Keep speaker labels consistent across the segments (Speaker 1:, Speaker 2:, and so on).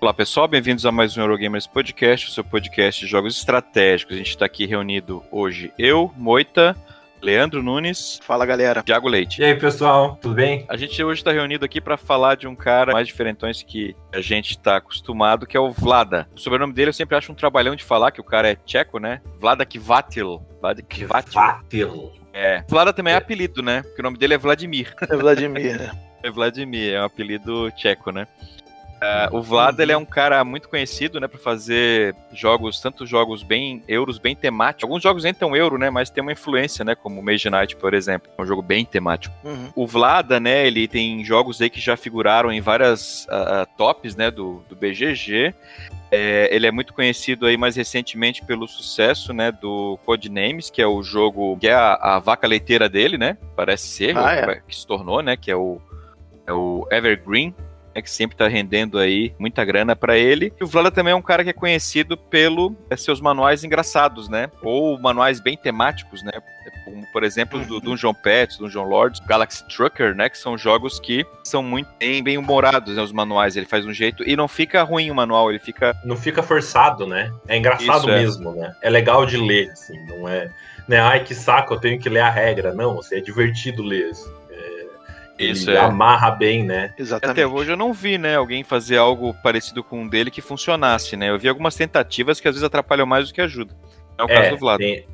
Speaker 1: Olá pessoal, bem-vindos a mais um Eurogamers Podcast, o seu podcast de jogos estratégicos. A gente está aqui reunido hoje, eu, Moita, Leandro Nunes.
Speaker 2: Fala galera.
Speaker 1: Thiago Leite.
Speaker 3: E aí pessoal, tudo bem?
Speaker 1: A gente hoje está reunido aqui para falar de um cara mais diferentões que a gente está acostumado, que é o Vlada. O sobrenome dele eu sempre acho um trabalhão de falar, que o cara é tcheco, né? Vlada Kvatil.
Speaker 3: Vlada Kvatil.
Speaker 1: É. Vlada também é. é apelido, né? Porque o nome dele é Vladimir.
Speaker 2: É Vladimir, né?
Speaker 1: É Vladimir, é um apelido tcheco, né? Uh, o Vlad ele é um cara muito conhecido, né, para fazer jogos, tanto jogos bem euros, bem temáticos. Alguns jogos nem tão euro, né, mas tem uma influência, né, como Mage Knight, por exemplo, é um jogo bem temático. Uhum. O Vlada, né, ele tem jogos aí que já figuraram em várias uh, tops, né, do, do BGG. É, ele é muito conhecido aí mais recentemente pelo sucesso, né, do Codenames, que é o jogo que é a, a vaca leiteira dele, né, parece ser, ah, é. que se tornou, né, que é o, é o Evergreen né, que sempre está rendendo aí muita grana para ele. E o Vlada também é um cara que é conhecido pelo é, seus manuais engraçados, né? Ou manuais bem temáticos, né? Como, por exemplo, do uhum. Dungeon Pets, Dungeon Lords, Galaxy Trucker, né? Que são jogos que são muito bem, bem humorados, né? Os manuais, ele faz um jeito e não fica ruim o manual, ele fica...
Speaker 3: Não fica forçado, né? É engraçado Isso, é. mesmo, né? É legal de ler, assim, não é... Né, Ai, que saco, eu tenho que ler a regra. Não, assim, é divertido ler, assim.
Speaker 1: Isso
Speaker 3: ele é. amarra bem, né?
Speaker 1: Exatamente. Até hoje eu não vi, né, alguém fazer algo parecido com um dele que funcionasse, né? Eu vi algumas tentativas que às vezes atrapalham mais do que ajudam. É o é, caso do Vlad.
Speaker 3: Tem,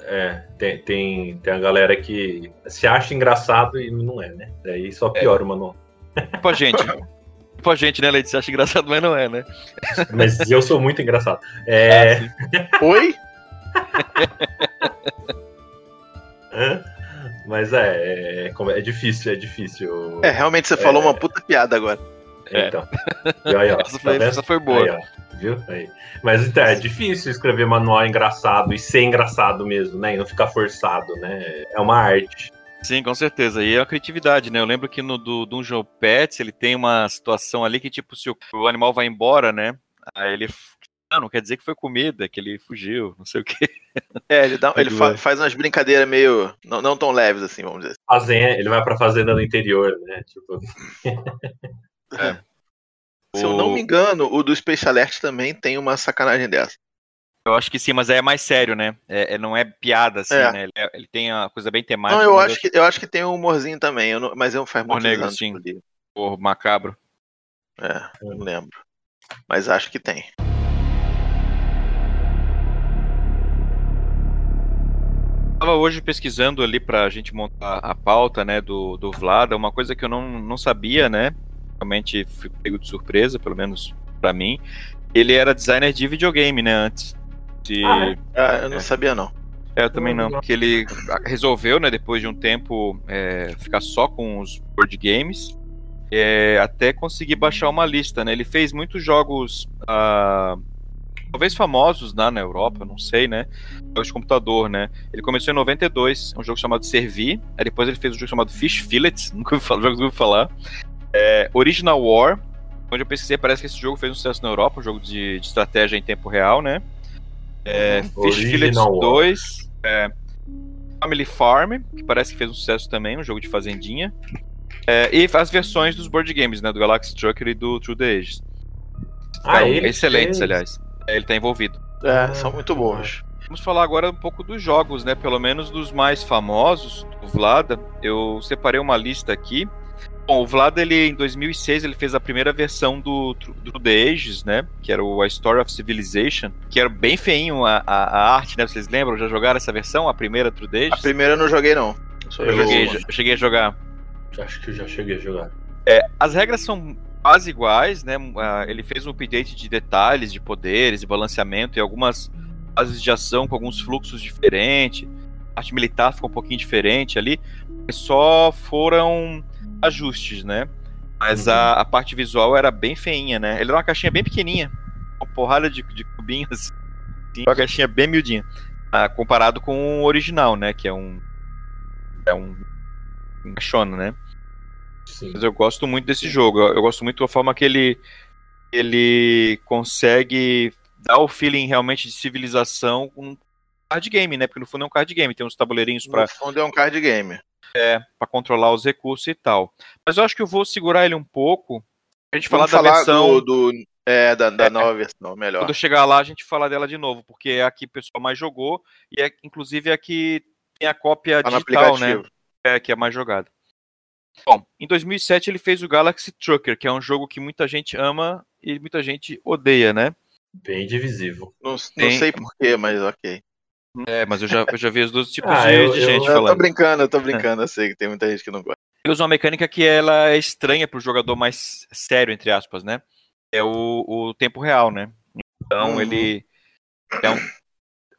Speaker 3: é, tem, tem, tem a galera que se acha engraçado e não é, né? Daí só é. piora é. o manual.
Speaker 1: Tipo a gente. tipo a gente, né, Leite? Você acha engraçado, mas não é, né?
Speaker 3: Mas eu sou muito engraçado. É...
Speaker 2: Ah, Oi?
Speaker 3: Hã? Mas é, é, é, difícil, é difícil.
Speaker 2: É, realmente você é, falou uma puta piada agora.
Speaker 3: É. Então. E aí, ó,
Speaker 1: essa, foi, tá essa foi boa.
Speaker 3: Aí, viu? Aí. Mas então, é difícil escrever manual engraçado e ser engraçado mesmo, né? E não ficar forçado, né? É uma arte.
Speaker 1: Sim, com certeza. E é a criatividade, né? Eu lembro que no do Dungeon Pets ele tem uma situação ali que, tipo, se o, o animal vai embora, né? Aí ele não, não quer dizer que foi comida, que ele fugiu, não sei o quê.
Speaker 2: É, ele, dá, ele fa faz umas brincadeiras meio. Não, não tão leves assim, vamos dizer.
Speaker 3: Fazenda, ele vai pra fazenda no interior, né? Tipo...
Speaker 2: É. Se o... eu não me engano, o do Space Alert também tem uma sacanagem dessa.
Speaker 1: Eu acho que sim, mas é mais sério, né? É, é não é piada, assim, é. né? Ele, é, ele, tem uma coisa bem temática.
Speaker 2: Não, eu acho, eu... Que, eu acho que tem um humorzinho também, não, mas eu faz
Speaker 1: muito negro, sim. Macabro.
Speaker 2: É, não lembro. Mas acho que tem.
Speaker 1: Estava hoje pesquisando ali para a gente montar a pauta, né, do, do Vlada, uma coisa que eu não, não sabia, né, realmente fui pego de surpresa, pelo menos para mim, ele era designer de videogame, né, antes. De...
Speaker 2: Ah, é? ah, eu não é. sabia não.
Speaker 1: É, eu também não, porque ele resolveu, né, depois de um tempo, é, ficar só com os board games, é, até conseguir baixar uma lista, né, ele fez muitos jogos... Uh, talvez famosos lá na Europa, não sei, né? Jogos de computador, né? Ele começou em 92, um jogo chamado Servir. Aí depois ele fez um jogo chamado Fish Fillets, nunca ouvi falar, jogos ouvi falar. É, Original War, onde eu pesquisei, parece que esse jogo fez um sucesso na Europa, um jogo de, de estratégia em tempo real, né? É, Fish Fillets 2, é, Family Farm, que parece que fez um sucesso também, um jogo de fazendinha. É, e as versões dos board games, né? Do Galaxy Trucker e do True the Ages. Ah, excelentes, fez... aliás. Ele tá envolvido.
Speaker 2: É, são muito bons.
Speaker 1: Vamos falar agora um pouco dos jogos, né? Pelo menos dos mais famosos do Vlada. Eu separei uma lista aqui. Bom, o Vlada, ele, em 2006, ele fez a primeira versão do, do The Ages, né? Que era o A Story of Civilization, que era bem feinho a, a, a arte, né? Vocês lembram? Já jogaram essa versão, a primeira True The Ages?
Speaker 2: A primeira eu não joguei, não.
Speaker 1: Eu, eu joguei, eu cheguei a jogar.
Speaker 3: Acho que eu já cheguei a jogar.
Speaker 1: É, as regras são quase iguais, né? Ah, ele fez um update de detalhes, de poderes, de balanceamento e algumas fases de ação com alguns fluxos diferentes. A arte militar ficou um pouquinho diferente ali. Só foram ajustes, né? Mas uhum. a, a, parte visual era bem feinha, né? Ele era uma caixinha bem pequenininha, uma porrada de, de cubinhos, assim, uma caixinha bem miudinha. Ah, comparado com o original, né? Que é um. É um. Um caixona, né? Sim. Mas eu gosto muito desse jogo. Eu, eu gosto muito da forma que ele, ele consegue dar o feeling realmente de civilização com um card game, né? Porque no fundo é um card game, tem uns tabuleirinhos para. No
Speaker 2: fundo é um card game.
Speaker 1: É, para controlar os recursos e tal. Mas eu acho que eu vou segurar ele um pouco. A gente
Speaker 2: Vamos
Speaker 1: falar da versão.
Speaker 2: Do, do, É, da, da é, nova versão, melhor.
Speaker 1: Quando chegar lá, a gente fala dela de novo, porque é a que o pessoal mais jogou e é, inclusive, é a que tem a cópia tá digital, né? É, que é mais jogada. Bom, em 2007 ele fez o Galaxy Trucker, que é um jogo que muita gente ama e muita gente odeia, né?
Speaker 3: Bem divisível.
Speaker 2: Não, não sei porquê, mas ok.
Speaker 1: É, mas eu já, eu já vi os dois tipos ah, de, eu, de gente
Speaker 2: eu,
Speaker 1: falando.
Speaker 2: Eu tô brincando, eu tô brincando, eu sei que tem muita gente que não gosta.
Speaker 1: Ele usa uma mecânica que ela é estranha pro jogador mais sério, entre aspas, né? É o, o tempo real, né? Então uhum. ele é um,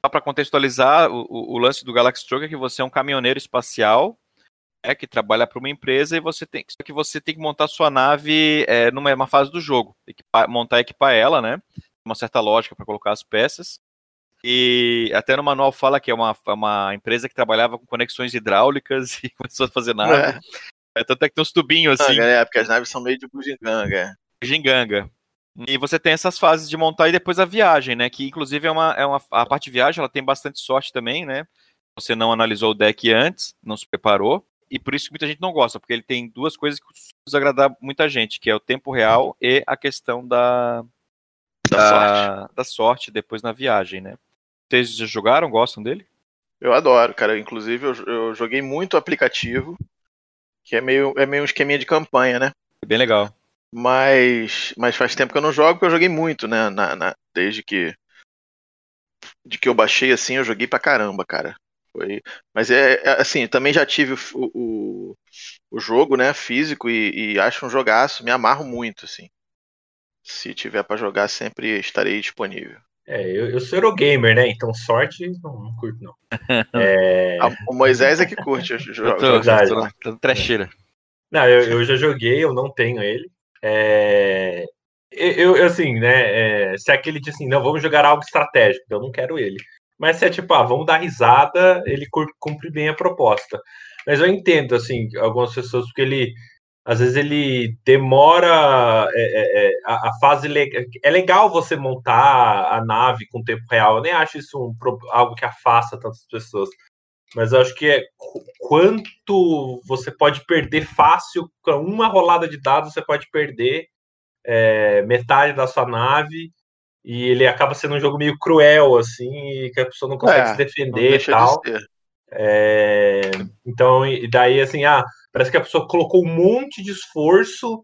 Speaker 1: só para contextualizar, o, o, lance do Galaxy Truck é que você é um caminhoneiro espacial é, que trabalha para uma empresa e você tem, só que você tem que montar sua nave é, numa fase do jogo, equipar, montar e equipar ela, né? Uma certa lógica para colocar as peças. E até no manual fala que é uma, é uma empresa que trabalhava com conexões hidráulicas e começou a fazer nave. É. É, tanto é que tem uns tubinhos assim.
Speaker 2: É, porque as naves são meio de bugiganga.
Speaker 1: Ginganga. E você tem essas fases de montar e depois a viagem, né? Que inclusive é uma, é uma. A parte de viagem ela tem bastante sorte também, né? Você não analisou o deck antes, não se preparou. E por isso que muita gente não gosta, porque ele tem duas coisas que desagradar muita gente, que é o tempo real e a questão da, da, da sorte. da sorte depois na viagem, né? Vocês já jogaram? Gostam dele?
Speaker 2: Eu adoro, cara. Inclusive, eu, eu joguei muito aplicativo, que é meio, é meio um esqueminha de campanha, né?
Speaker 1: É bem legal.
Speaker 2: Mas, mas faz tempo que eu não jogo, porque eu joguei muito, né? Na, na, desde que de que eu baixei assim, eu joguei pra caramba, cara. Foi, mas é, é assim, também já tive o, o, o jogo, né, físico e, e, acho um jogaço, me amarro muito, assim. Se tiver para jogar, sempre estarei disponível.
Speaker 3: É, eu, eu sou Eurogamer, né? Então sorte não, não curto, não. É...
Speaker 2: o Moisés é que curte os jogos.
Speaker 1: Tô, tô, tô, trecheira.
Speaker 3: Não, eu, eu já joguei, eu não tenho ele. É, eu, eu, assim, né? É, se é aquele diz assim, não, vamos jogar algo estratégico, eu não quero ele. Mas se é tipo, ah, vamos dar risada, ele cumpre bem a proposta. Mas eu entendo, assim, algumas pessoas, porque ele, às vezes ele demora é, é, é a, a, fase é legal você montar a nave com tempo real eu nem acho isso um, algo que afasta tantas pessoas mas eu acho que é quanto você pode perder fácil com uma rolada de dados você pode perder é, metade da sua nave e ele acaba sendo um jogo meio cruel assim e que a pessoa não consegue é, se defender e tal de é, então e daí assim ah parece que a pessoa colocou um monte de esforço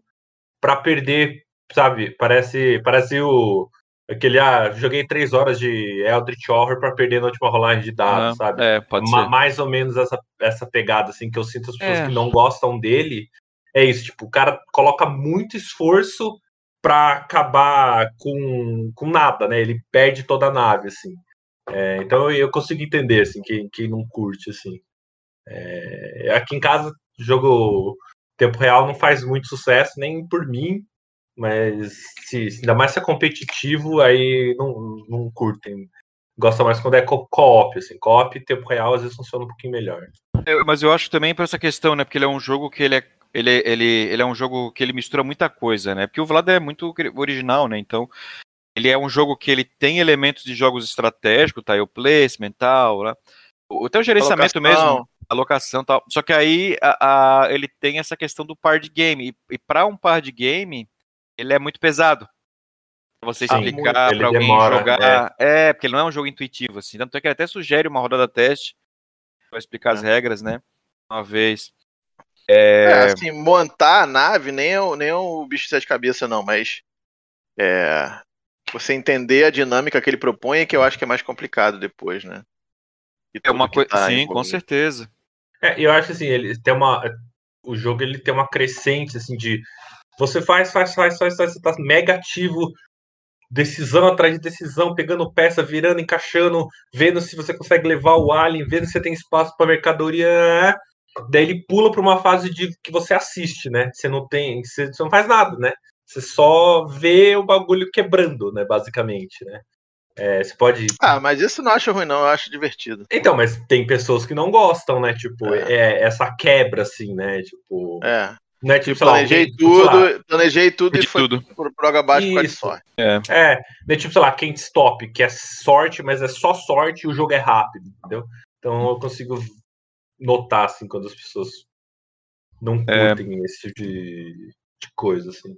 Speaker 3: para perder sabe parece parece o Aquele, ah, joguei três horas de Eldritch Horror para perder na última rolagem de dados, ah, sabe?
Speaker 1: É, pode Ma ser.
Speaker 3: Mais ou menos essa, essa pegada, assim, que eu sinto as pessoas é. que não gostam dele. É isso, tipo, o cara coloca muito esforço para acabar com, com nada, né? Ele perde toda a nave, assim. É, então eu consigo entender, assim, quem, quem não curte, assim. É, aqui em casa, jogo tempo real não faz muito sucesso, nem por mim, mas se, ainda mais se é competitivo, aí não, não curtem. Gosta mais quando é co-op, assim. Co-op, tempo real, às vezes funciona um pouquinho melhor.
Speaker 1: É, mas eu acho também por essa questão, né? Porque ele é um jogo que ele é ele, ele, ele é um jogo que ele mistura muita coisa, né? Porque o Vlad é muito original, né? Então, ele é um jogo que ele tem elementos de jogos estratégicos, tile tá? placement, tal, né? O teu gerenciamento alocação. mesmo, alocação tal. Só que aí a, a, ele tem essa questão do par de game. E, e para um par de game, ele é muito pesado. Pra você explicar para alguém demora, jogar. É. é. porque ele não é um jogo intuitivo, assim. Tanto é que ele até sugere uma rodada teste para explicar é. as regras, né? Uma vez.
Speaker 2: É... é... assim, montar a nave nem é, o, nem é o bicho de sete cabeças, não, mas. É, você entender a dinâmica que ele propõe é que eu acho que é mais complicado depois, né?
Speaker 1: É uma coisa. Tá sim, com certeza.
Speaker 3: É, eu acho assim, ele tem uma. O jogo ele tem uma crescente assim de você faz, faz, faz, faz, faz você tá mega ativo, decisão atrás de decisão, pegando peça, virando, encaixando, vendo se você consegue levar o alien, vendo se você tem espaço para mercadoria. Daí ele pula para uma fase de que você assiste, né? Você não tem, você, não faz nada, né? Você só vê o bagulho quebrando, né? Basicamente, né? É, você pode.
Speaker 2: Ah, mas isso não acho ruim, não, eu acho divertido.
Speaker 3: Então, mas tem pessoas que não gostam, né? Tipo, é. É, essa quebra, assim, né? Tipo.
Speaker 2: É. Não é tipo, planejei lá, tudo, planejei tudo
Speaker 1: e foi tudo.
Speaker 2: pro proga abaixo com a sorte.
Speaker 3: É. é, não é tipo, sei lá, Can't Stop, que é sorte, mas é só sorte e o jogo é rápido, entendeu? Então eu consigo notar, assim, quando as pessoas não é. curtem é. esse tipo de, de coisa, assim.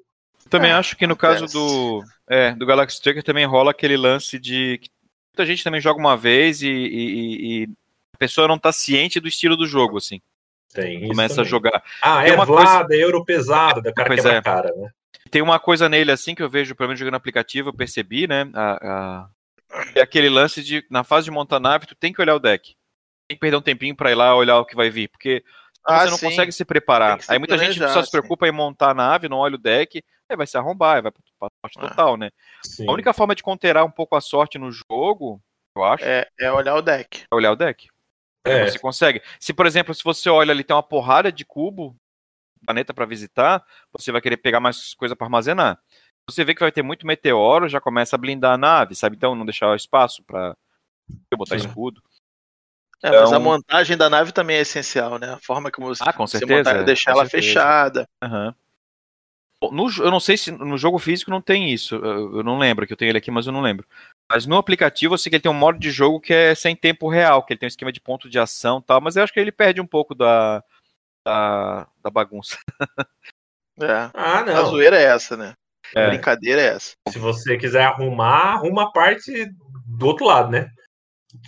Speaker 1: Também
Speaker 2: É,
Speaker 1: acho que no caso
Speaker 2: acontece.
Speaker 1: do, é, do Galaxy Tracker também rola aquele lance de que muita gente também joga uma vez e, e- e a pessoa não tá ciente do estilo do jogo, assim.
Speaker 3: Tem isso
Speaker 1: Começa a
Speaker 3: também.
Speaker 1: jogar.
Speaker 3: Ah,
Speaker 1: Tem
Speaker 3: é
Speaker 1: uma
Speaker 3: Vlad, é euro pesado, da cara
Speaker 1: Pois
Speaker 3: quebra
Speaker 1: é.
Speaker 3: a cara, né?
Speaker 1: Tem uma coisa nele assim que eu vejo, pelo menos jogando aplicativo, eu percebi, né? A, a- é aquele lance de, na fase de montar nave, tu tem que olhar o deck. Tem que perder um tempinho pra ir lá olhar o que vai vir, porque
Speaker 2: Ah,
Speaker 1: você não
Speaker 2: sim.
Speaker 1: consegue se preparar.
Speaker 2: Que se
Speaker 1: Aí muita gente
Speaker 2: planejar,
Speaker 1: só se
Speaker 2: sim.
Speaker 1: preocupa em montar a nave, não olha o deck, aí vai se arrombar, aí vai pra sorte
Speaker 2: Ah.
Speaker 1: total, né?
Speaker 3: Sim.
Speaker 1: A única forma de conterar um pouco a sorte no jogo, eu acho, é,
Speaker 2: É, é olhar o deck.
Speaker 1: olhar o deck.
Speaker 3: É,
Speaker 1: Você consegue. Se, por exemplo, se você olha ali, tem uma porrada de cubo, planeta pra visitar, você vai querer pegar mais coisa pra armazenar. Você vê que vai ter muito meteoro, já começa a blindar a nave, sabe? Então não deixar espaço pra botar
Speaker 3: Sim.
Speaker 1: escudo.
Speaker 2: É, mas a
Speaker 1: Então-
Speaker 2: montagem da nave também é essencial, né? A forma como você,
Speaker 1: Ah, com
Speaker 2: você
Speaker 1: certeza,
Speaker 2: montar,
Speaker 1: é,
Speaker 2: deixar
Speaker 1: com
Speaker 2: ela
Speaker 1: certeza.
Speaker 2: fechada.
Speaker 1: Bom, no eu não sei se no jogo físico não tem isso. Eu, eu não lembro, que eu tenho ele aqui, mas eu não lembro. Mas no aplicativo eu sei que ele tem um modo de jogo que é sem tempo real, que ele tem um esquema de ponto de ação e tal, mas eu acho que ele perde um pouco da, da, da bagunça.
Speaker 2: É.
Speaker 3: Ah,
Speaker 2: A
Speaker 3: não.
Speaker 2: zoeira é essa, né? A
Speaker 1: É.
Speaker 2: brincadeira é essa.
Speaker 3: Se você quiser arrumar, arruma a parte do outro lado, né?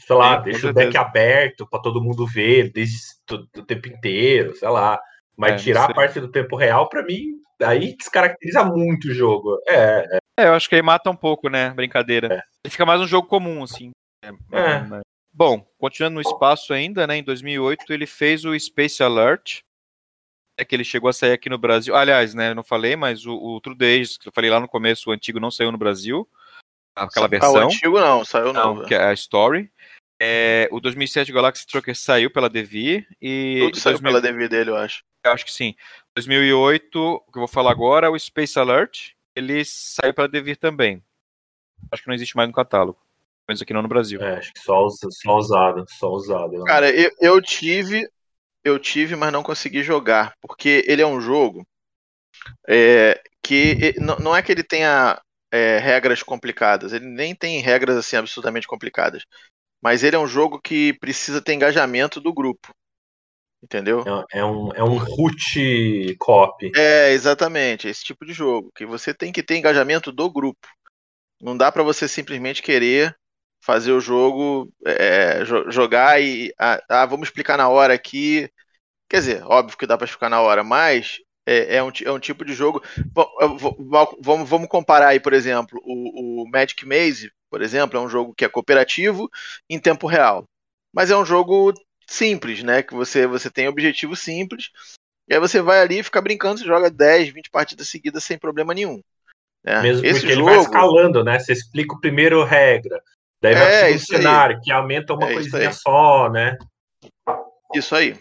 Speaker 3: Sei lá,
Speaker 1: com
Speaker 3: deixa o deck
Speaker 1: certeza.
Speaker 3: aberto pra todo mundo ver desde o tempo inteiro, sei lá. Mas
Speaker 1: É,
Speaker 3: tirar a parte do tempo real, pra mim, aí descaracteriza muito o jogo. É,
Speaker 1: É, eu acho que aí mata um pouco, né? Brincadeira.
Speaker 3: É.
Speaker 1: Ele fica mais um jogo comum, assim. É,
Speaker 3: É.
Speaker 1: mas- Bom, continuando no espaço ainda, né? Em 2008 ele fez o Space Alert. É que ele chegou a sair aqui no Brasil. Aliás, né? Eu não falei, mas o, o True Days, que eu falei lá no começo, o antigo não saiu no Brasil. Aquela
Speaker 2: Ah, o
Speaker 1: versão.
Speaker 2: antigo não, saiu
Speaker 1: Não,
Speaker 2: novo.
Speaker 1: que é a Story. É, o 2007 Galaxy Trucker saiu pela Devir e
Speaker 2: Tudo saiu
Speaker 1: 2000
Speaker 2: pela DV dele, eu acho.
Speaker 1: eu acho que sim. 2008, o que eu vou falar agora é o Space Alert. Ele saiu pela Devir também. Acho que não existe mais no catálogo. Pelo menos aqui não no Brasil.
Speaker 3: é, acho que só, só usado, só usado. eu
Speaker 2: Cara, eu, eu tive, eu tive, mas não consegui jogar, porque ele é um jogo é, que não, não é que ele tenha é, regras complicadas, ele nem tem regras assim absolutamente complicadas, mas ele é um jogo que precisa ter engajamento do grupo, entendeu?
Speaker 3: É, é um, é um root cop.
Speaker 2: É, exatamente, esse tipo de jogo, que você tem que ter engajamento do grupo. Não dá pra você simplesmente querer fazer o jogo, é, jo- jogar e. Ah, ah, vamos explicar na hora aqui. Quer dizer, óbvio que dá pra explicar na hora, mas é, é um, é um tipo de jogo. Vamos, vamos comparar aí, por exemplo, o, o Magic Maze, por exemplo, é um jogo que é cooperativo em tempo real. Mas é um jogo simples, né? Que você, você tem objetivo simples. E aí você vai ali e fica brincando, você joga 10, 20 partidas seguidas sem problema nenhum. né?
Speaker 3: Mesmo
Speaker 2: Esse
Speaker 3: porque
Speaker 2: jogo,
Speaker 3: ele vai escalando, né? Você explica o primeiro regra. Daí vai
Speaker 2: É,
Speaker 3: pro segundo
Speaker 2: isso aí.
Speaker 3: cenário, que aumenta uma
Speaker 2: É,
Speaker 3: coisinha só, né?
Speaker 2: Isso aí.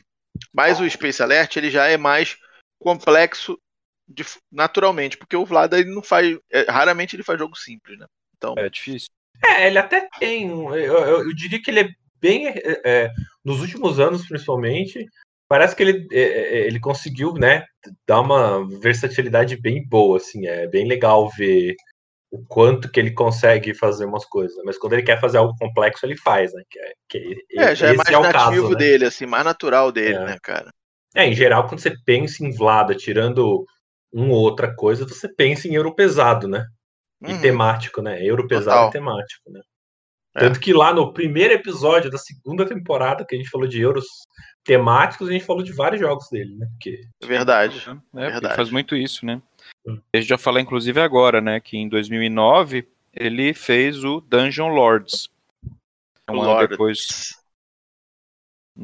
Speaker 2: Mas o Space Alert ele já é mais complexo de- naturalmente, porque o Vlad ele não faz, é, raramente ele faz jogo simples, né? Então,
Speaker 1: É difícil.
Speaker 3: É, ele até tem. um- Eu, eu- eu diria que ele é bem. é, é, nos últimos anos, principalmente, parece que ele, é, é, ele conseguiu, né? Dar uma versatilidade bem boa, assim. É bem legal ver o quanto que ele consegue fazer umas coisas. Mas quando ele quer fazer algo complexo, ele faz, né? Que é, que
Speaker 2: é, já é mais
Speaker 3: o
Speaker 2: nativo
Speaker 3: caso, né?
Speaker 2: dele, assim, mais natural dele,
Speaker 3: É.
Speaker 2: né, cara?
Speaker 3: É, em geral, quando você pensa em Vlada, tirando uma ou outra coisa, você pensa em euro pesado, né? E
Speaker 2: Uhum.
Speaker 3: temático, né? Euro pesado
Speaker 2: Total.
Speaker 3: e temático, né?
Speaker 2: É.
Speaker 3: Tanto que lá no primeiro episódio da segunda temporada, que a gente falou de euros temáticos, a gente falou de vários jogos dele, né? Porque
Speaker 2: Verdade.
Speaker 1: É,
Speaker 2: Verdade.
Speaker 1: faz muito isso, né?
Speaker 3: Hum.
Speaker 1: A gente já falou, inclusive, agora, né? Que em 2009 ele fez o Dungeon Lords. Um ano depois.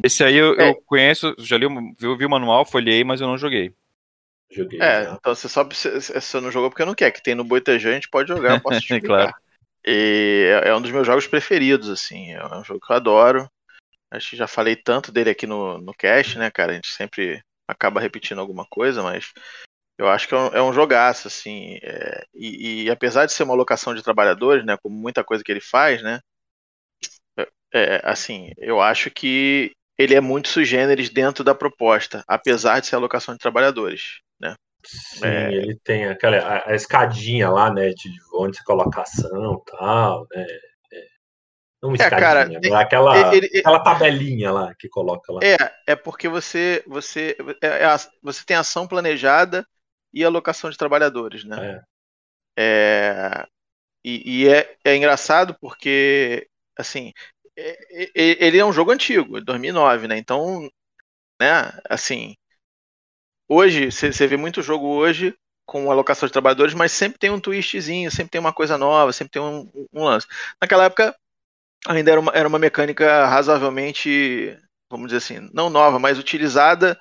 Speaker 1: Esse aí eu,
Speaker 2: É.
Speaker 1: eu conheço, já li, o- vi, vi o manual, folhei, mas eu não joguei.
Speaker 3: joguei.
Speaker 2: É, então você só você, você não jogou porque não quer, que tem no Boitejão, a gente pode jogar, eu posso te explicar.
Speaker 1: Claro.
Speaker 2: E é é um dos meus jogos preferidos, assim, é um jogo que eu adoro. Acho que já falei tanto dele aqui no, no cast, né, cara? A gente sempre acaba repetindo alguma coisa, mas eu acho que é um, é um jogaço, assim. é, e, e apesar de ser uma locação de trabalhadores, né, como muita coisa que ele faz, né, é, é, assim, eu acho que ele é muito sui generis dentro da proposta, apesar de ser alocação de trabalhadores?
Speaker 3: Sim,
Speaker 2: é.
Speaker 3: ele tem aquela a, a escadinha lá, né? De onde você coloca a ação e tal, né? É, não uma
Speaker 2: É,
Speaker 3: escadinha, aquela,
Speaker 2: ele- ele-
Speaker 3: aquela tabelinha lá que coloca lá.
Speaker 2: É, é porque você você é- é você tem ação planejada e alocação de trabalhadores, né? É. é e, e é, é engraçado porque, assim, ele é um jogo antigo, 2009, né? Então, né, assim, hoje, você vê muito jogo hoje com alocação de trabalhadores, mas sempre tem um twistzinho, sempre tem uma coisa nova, sempre tem um, um lance. Naquela época, ainda era uma, era uma mecânica razoavelmente, vamos dizer assim, não nova, mas utilizada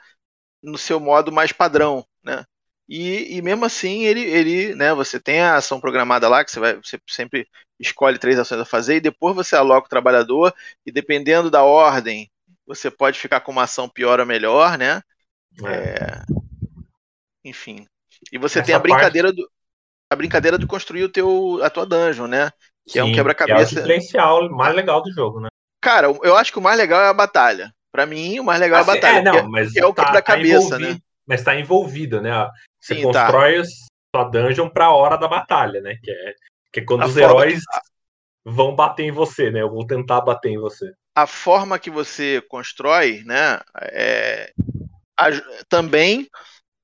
Speaker 2: no seu modo mais padrão, né? E, e mesmo assim, ele, ele, né, você tem a ação programada lá, que você, vai, você sempre escolhe três ações a fazer, e depois você aloca o trabalhador, e dependendo da ordem, você pode ficar com uma ação pior ou melhor, né? É. É... Enfim. E você Essa tem a brincadeira parte... do. A brincadeira de construir o teu, a tua dungeon, né? Que Sim, é um quebra-cabeça. É o
Speaker 3: diferencial mais legal do jogo, né?
Speaker 2: Cara, eu acho que o mais legal é a batalha. Para mim, o mais legal assim, é a assim, batalha.
Speaker 3: É, não, mas é o tá, quebra-cabeça, tá né? Mas tá envolvido, né? Você Sim, tá. constrói tá. sua dungeon pra hora da batalha, né? Que é, que é quando a os heróis que... vão bater em você, né? Ou vão tentar bater em você.
Speaker 2: A forma que você constrói, né? É, a, também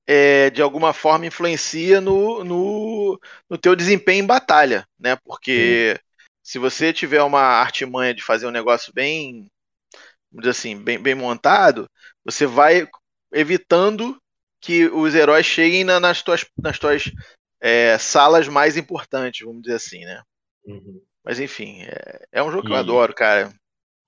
Speaker 2: é, de alguma forma influencia no, no, no teu desempenho em batalha, né? Porque se você tiver uma artimanha de fazer um negócio bem, vamos dizer assim, bem, bem montado, você vai evitando que os heróis cheguem na, nas tuas, nas tuas é, salas mais importantes, vamos dizer assim, né? Uhum. Mas enfim, é, é, um jogo e, que eu adoro, cara.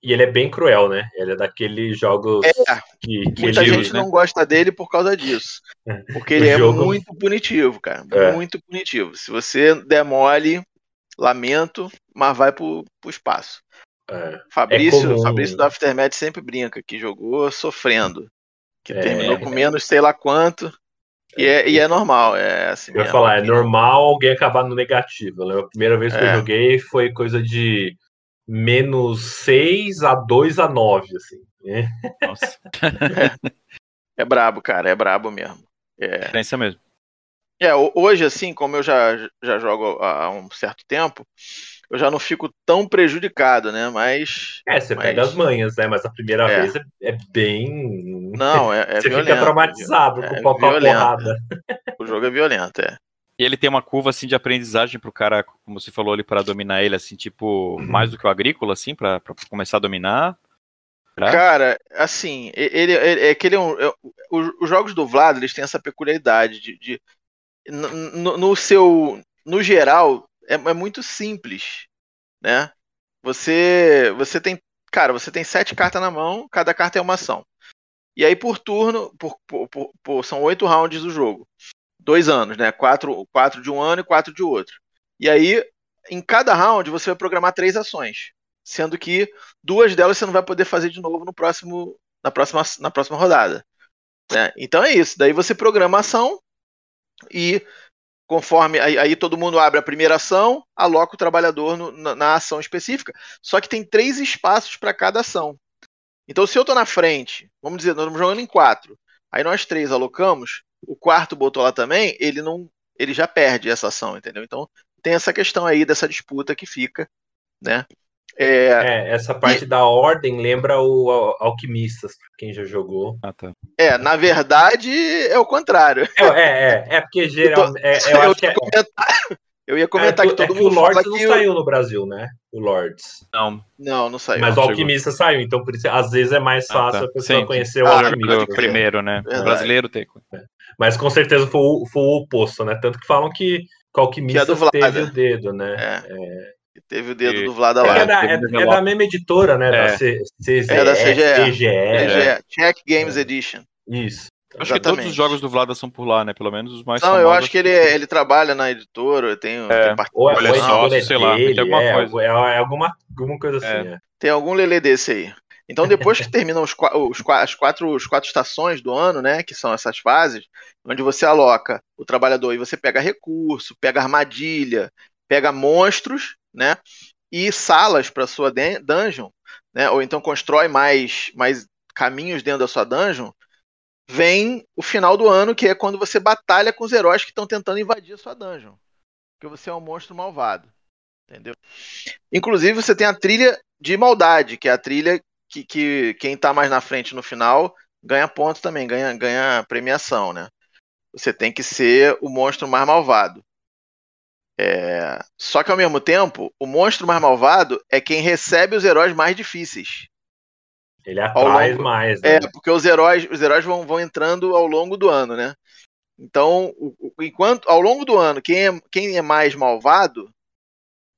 Speaker 3: E ele é bem cruel, né? Ele é daqueles jogos
Speaker 2: é, que, que muita ele, gente né? não gosta dele por causa disso. Porque ele é jogo... muito punitivo, cara. É. Muito punitivo. Se você demole, lamento, mas vai pro, pro espaço. É. Fabrício, é Fabrício do Aftermath sempre brinca que jogou sofrendo. Que é, terminou com menos sei lá quanto. E é, e é normal, é assim.
Speaker 3: Eu ia falar, é normal alguém acabar no negativo. Né? A primeira vez que eu é. joguei foi coisa de menos 6 a 2 a 9, assim. Né?
Speaker 2: Nossa. é, é brabo, cara, é brabo mesmo.
Speaker 1: É diferença mesmo.
Speaker 2: É, hoje, assim, como eu já, já jogo há um certo tempo, eu já não fico tão prejudicado, né? Mas.
Speaker 3: É, você
Speaker 2: mas...
Speaker 3: pega as manhas, né? Mas a primeira é. vez é, é, bem.
Speaker 2: Não, é, é
Speaker 3: Você
Speaker 2: violento,
Speaker 3: fica traumatizado é, com a porrada.
Speaker 2: O jogo é violento, é.
Speaker 1: E ele tem uma curva assim de aprendizagem pro cara, como você falou ali, para dominar ele, assim, tipo, uhum. mais do que o agrícola, assim, para começar a dominar.
Speaker 2: Cara, assim, ele, ele, é que ele é um. É, os jogos do Vlad, eles têm essa peculiaridade de. de no, no, seu. No geral, é, é muito simples, né? Você, você tem, cara, você tem sete cartas na mão, cada carta é uma ação. E aí por turno, por, por, por, por são oito rounds do jogo, dois anos, né? Quatro, quatro de um ano e quatro de outro. E aí, em cada round, você vai programar três ações, sendo que duas delas você não vai poder fazer de novo no próximo, na próxima, na próxima rodada. Né? Então é isso. Daí você programa a ação e conforme aí, aí, todo mundo abre a primeira ação, aloca o trabalhador no, na, na, ação específica. Só que tem três espaços para cada ação. Então, se eu estou na frente, vamos dizer, nós estamos jogando em quatro, aí nós três alocamos, o quarto botou lá também, ele não, ele já perde essa ação, entendeu? Então tem essa questão aí dessa disputa que fica, né?
Speaker 3: É, é, essa parte e... da ordem lembra o Alquimistas, quem já jogou.
Speaker 2: Ah, tá. É, na verdade é o contrário.
Speaker 3: É, é, é, é porque geralmente. É, eu, eu, acho que é...
Speaker 2: eu ia comentar é, que todo é que
Speaker 3: mundo. O Lords não saiu no Brasil, né? O Lords.
Speaker 1: Não.
Speaker 2: Não, não saiu.
Speaker 3: Mas
Speaker 2: não
Speaker 3: o Alquimista chegou. saiu, então por isso, às vezes é mais fácil ah, tá. a pessoa Sim. conhecer o ah, Alquimista.
Speaker 1: primeiro, né? Verdade. O brasileiro tem.
Speaker 3: Mas com certeza foi o, foi o oposto, né? Tanto que falam que o Alquimista teve o dedo, né?
Speaker 2: É. Teve o dedo e... do Vlad lá.
Speaker 3: É, da, é, é, da mesma editora, né? É. Da C, CGE,
Speaker 2: é da CGE. CGE, é. Czech Games Edition.
Speaker 3: Isso.
Speaker 1: Acho Exatamente. que todos os jogos do Vlada são por lá, né? Pelo menos os mais
Speaker 2: Não, famosos. eu acho que ele, ele trabalha na editora, tem,
Speaker 3: é. tem ou, é, sócio, sei lá, tem alguma é, coisa. É, alguma, alguma coisa assim. É.
Speaker 2: Tem algum lelê desse aí. Então, depois que terminam os, os, as quatro, os quatro estações do ano, né? Que são essas fases, onde você aloca o trabalhador e você pega recurso, pega armadilha, pega monstros, né? E salas para sua dungeon, né? Ou então constrói mais, mais caminhos dentro da sua dungeon. Vem o final do ano, que é quando você batalha com os heróis que estão tentando invadir a sua dungeon. Porque você é um monstro malvado. Entendeu? Inclusive, você tem a trilha de maldade, que é a trilha que, que quem está mais na frente no final ganha ponto também, ganha, ganha premiação, né? você tem que ser o monstro mais malvado. É... Só que ao mesmo tempo, o monstro mais malvado é quem recebe os heróis mais difíceis.
Speaker 3: Ele atrai longo... mais, né?
Speaker 2: É, porque os heróis, os heróis vão, vão entrando ao longo do ano, né? Então, enquanto ao longo do ano, quem é, quem é mais malvado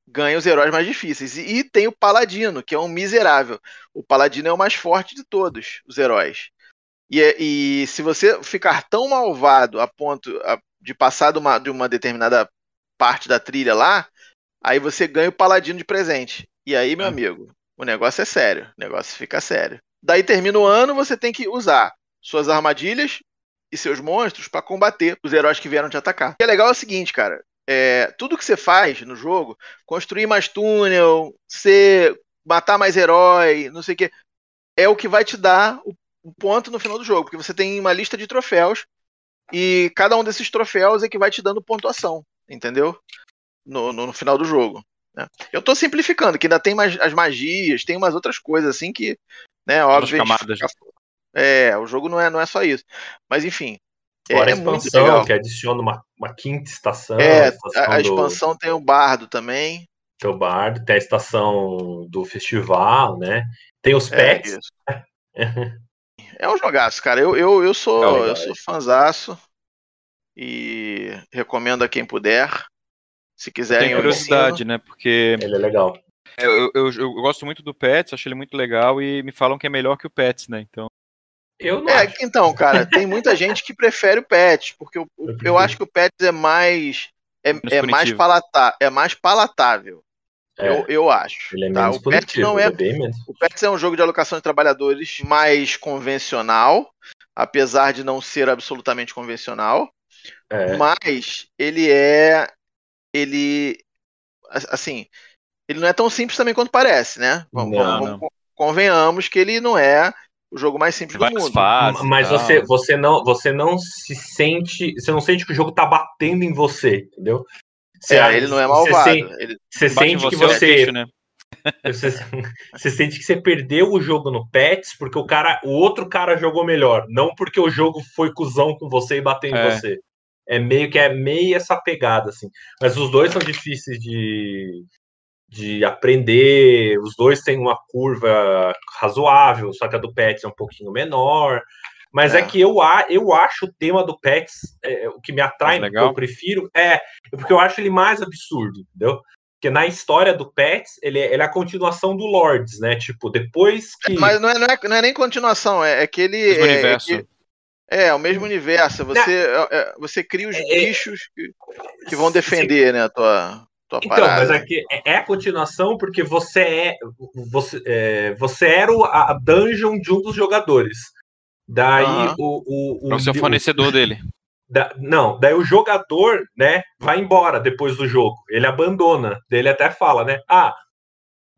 Speaker 2: ganha os heróis mais difíceis. E, e, tem o Paladino, que é um miserável. O Paladino é o mais forte de todos os heróis. E, e se você ficar tão malvado a ponto de passar de uma, de uma determinada parte da trilha lá, aí você ganha o Paladino de presente. E aí, meu é. amigo, o negócio é sério. O negócio fica sério. Daí termina o ano, você tem que usar suas armadilhas e seus monstros para combater os heróis que vieram te atacar. O que é legal é o seguinte, cara. É, tudo que você faz no jogo, construir mais túnel, ser, matar mais herói, não sei o que, é o que vai te dar o, o ponto no final do jogo, porque você tem uma lista de troféus e cada um desses troféus é que vai te dando pontuação, entendeu? No, no, no final do jogo. Né? Eu estou simplificando, que ainda tem mais as magias, tem umas outras coisas assim que, né, óbvio. Camadas. Fica, é, o jogo não é, não é só isso. Mas enfim.
Speaker 3: Fora é, a expansão, que adiciona uma, uma quinta estação.
Speaker 2: É, a, a expansão do... tem o bardo também.
Speaker 3: Tem o bardo, tem a estação do festival, né? Tem os é, pets.
Speaker 2: É, é um jogaço, cara. Eu, eu, eu sou é eu sou fanzaço e recomendo a quem puder. Se quiserem.
Speaker 1: Tem curiosidade, né? Porque.
Speaker 3: Ele é legal.
Speaker 1: Eu, eu, eu, eu, gosto muito do Pets, acho ele muito legal e me falam que é melhor que o Pets, né? Então.
Speaker 2: Eu não é, acho. então, cara, tem muita gente que prefere o Pets, porque eu, eu, eu acho que o Pets é mais. É, é mais, palata, é mais palatável. É, eu, eu acho.
Speaker 3: Ele é tá? menos o Pets não é, é
Speaker 2: o Pets é um jogo de alocação de trabalhadores mais convencional, apesar de não ser absolutamente convencional. É. Mas ele é ele assim, ele não é tão simples também quanto parece, né? Vamos, não, vamos, não. convenhamos que ele não é o jogo mais simples do mundo.
Speaker 3: Fácil, mas você, você não você não se sente, você não sente que o jogo tá batendo em você, entendeu?
Speaker 2: Você, é, ele não é malvado.
Speaker 3: Você,
Speaker 2: ele
Speaker 3: você sente você que você, é né? você, você, sente que você perdeu o jogo no Pets porque o cara, o outro cara jogou melhor, não porque o jogo foi cuzão com você e bateu em é. você. É meio que é meio essa pegada assim. Mas os dois são difíceis de de aprender. Os dois têm uma curva razoável, só que a do Pets é um pouquinho menor. Mas é, é que eu, eu acho o tema do Pets, é, o que me atrai, que eu prefiro, é porque eu acho ele mais absurdo, entendeu? Porque na história do Pets, ele, é, ele é a continuação do Lords, né? Tipo, depois que.
Speaker 2: Mas não é, não é, não é nem continuação, é, é que ele.
Speaker 1: É, universo. É,
Speaker 2: é, o mesmo universo. Você, é, você cria os bichos que, que vão defender, né, a tua, tua
Speaker 3: então, parada. mas aqui é, é a continuação porque você é você, é, você era a dungeon de um dos jogadores. Daí uhum. o, o, o,
Speaker 1: é o seu fornecedor
Speaker 3: o,
Speaker 1: dele.
Speaker 3: Da, não, daí o jogador, né, vai embora depois do jogo. Ele abandona. Daí ele até fala, né? Ah,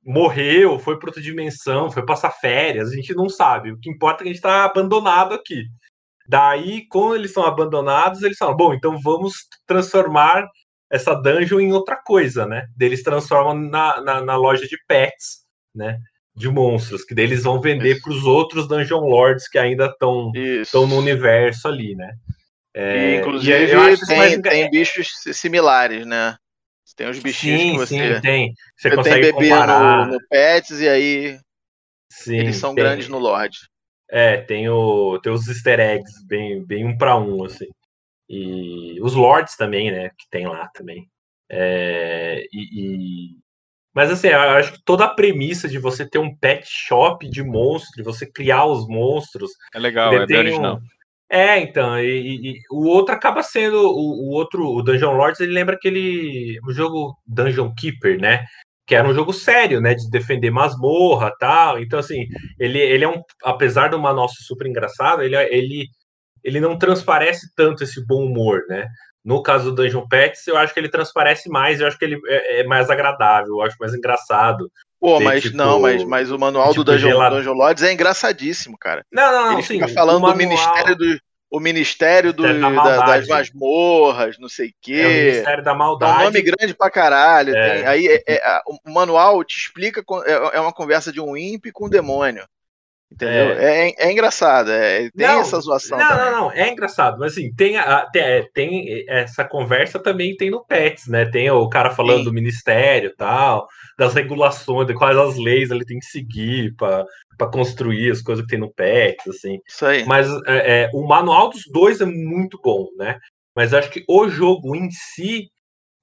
Speaker 3: morreu, foi para outra dimensão, foi passar férias, a gente não sabe. O que importa é que a gente está abandonado aqui. Daí, quando eles são abandonados, eles falam: bom, então vamos transformar essa dungeon em outra coisa, né? Eles transformam na, na, na, loja de pets, né? De monstros, que deles vão vender para os outros Dungeon Lords que ainda estão no universo ali, né?
Speaker 2: É, e, inclusive, tem, mais... tem bichos similares, né? Tem os bichinhos sim, que você,
Speaker 3: sim, tem.
Speaker 2: Você, você consegue tem bebê no, no, Pets e aí sim, eles são tem. grandes no Lord.
Speaker 3: É, tem, o, tem os easter eggs bem, bem um para um, assim. E os Lords também, né? Que tem lá também. É, e, e, Mas assim, eu acho que toda a premissa de você ter um pet shop de monstros, de você criar os monstros.
Speaker 1: É legal, é bem original. Um...
Speaker 3: É, então, e, e, o outro acaba sendo o, o, outro, o Dungeon Lords, ele lembra aquele o jogo Dungeon Keeper, né? Que era um jogo sério, né? De defender masmorra tal. Então, assim, ele, ele é um. Apesar do manual ser super engraçado, ele, ele ele não transparece tanto esse bom humor, né? No caso do Dungeon Pets, eu acho que ele transparece mais, eu acho que ele é, é mais agradável, eu acho mais engraçado.
Speaker 2: Pô, mas tipo, não, mas, mas o manual tipo do Dungeon, Dungeon Lords é engraçadíssimo, cara.
Speaker 3: Não, não, não.
Speaker 2: Ele sim, fica falando manual... do Ministério do. O Ministério do, da da, das Masmorras, não sei o quê. É o
Speaker 3: Ministério da Maldade.
Speaker 2: É um nome grande pra caralho. É. Tem, aí é, é, o manual te explica. É, é uma conversa de um imp com um demônio. Entendeu? É, é, é engraçado, é, tem
Speaker 3: Não,
Speaker 2: essa zoação.
Speaker 3: Não,
Speaker 2: também.
Speaker 3: não, não, é engraçado, mas assim, tem, a- tem, tem essa conversa também tem no Pets, né? Tem o cara falando
Speaker 2: Sim.
Speaker 3: do ministério e tal, das regulações, de quais as leis ele tem que seguir para construir as coisas que tem no Pets, assim.
Speaker 2: Isso aí.
Speaker 3: Mas é, é, o manual dos dois é muito bom, né? Mas acho que o jogo em si,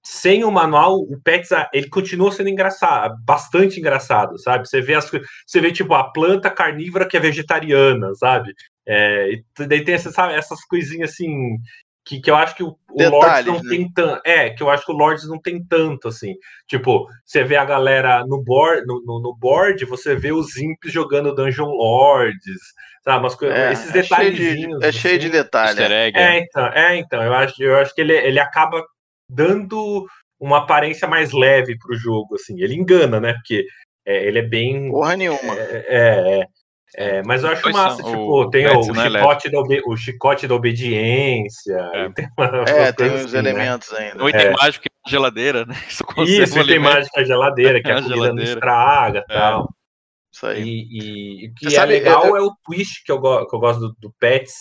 Speaker 3: sem o manual, o Pets ah, ele continua sendo engraçado, bastante engraçado, sabe? Você vê as você vê tipo a planta carnívora que é vegetariana, sabe? É, e daí tem essas, sabe, essas coisinhas assim que, que eu acho que o, o Lords
Speaker 2: Detalhes,
Speaker 3: não
Speaker 2: né?
Speaker 3: tem tanto. É, que eu acho que o Lords não tem tanto, assim. Tipo, você vê a galera no board, no, no, no board você vê os imps jogando Dungeon Lords, sabe? Umas coisas,
Speaker 2: É,
Speaker 3: esses
Speaker 2: é cheio de,
Speaker 3: detalhezinhos.
Speaker 2: é cheio de
Speaker 3: assim.
Speaker 2: detalhe.
Speaker 1: Easter
Speaker 2: é.
Speaker 3: É, então, é, então, eu acho, eu acho que ele, ele acaba dando uma aparência mais leve pro jogo, assim. Ele engana, né? Porque é, ele é bem.
Speaker 2: Porra nenhuma.
Speaker 3: É, é, é, é, mas eu acho
Speaker 1: Pois
Speaker 3: massa,
Speaker 1: são,
Speaker 3: tipo,
Speaker 1: o
Speaker 3: tem o,
Speaker 1: não é
Speaker 3: chicote da o chicote da obediência.
Speaker 1: É.
Speaker 3: tem uma-
Speaker 2: É, tem os
Speaker 3: assim, né?
Speaker 2: elementos ainda.
Speaker 1: O item
Speaker 3: É.
Speaker 1: mágico que é a geladeira, né? Isso,
Speaker 3: Isso, e tem mágica geladeira, que a,
Speaker 1: A
Speaker 3: comida não
Speaker 1: geladeira.
Speaker 3: estraga e
Speaker 1: É.
Speaker 3: tal.
Speaker 2: Isso aí.
Speaker 3: E, e- e o que
Speaker 2: Você
Speaker 3: é
Speaker 2: sabe,
Speaker 3: legal
Speaker 2: eu-
Speaker 3: é o twist que eu, go- que eu gosto do, do Pets,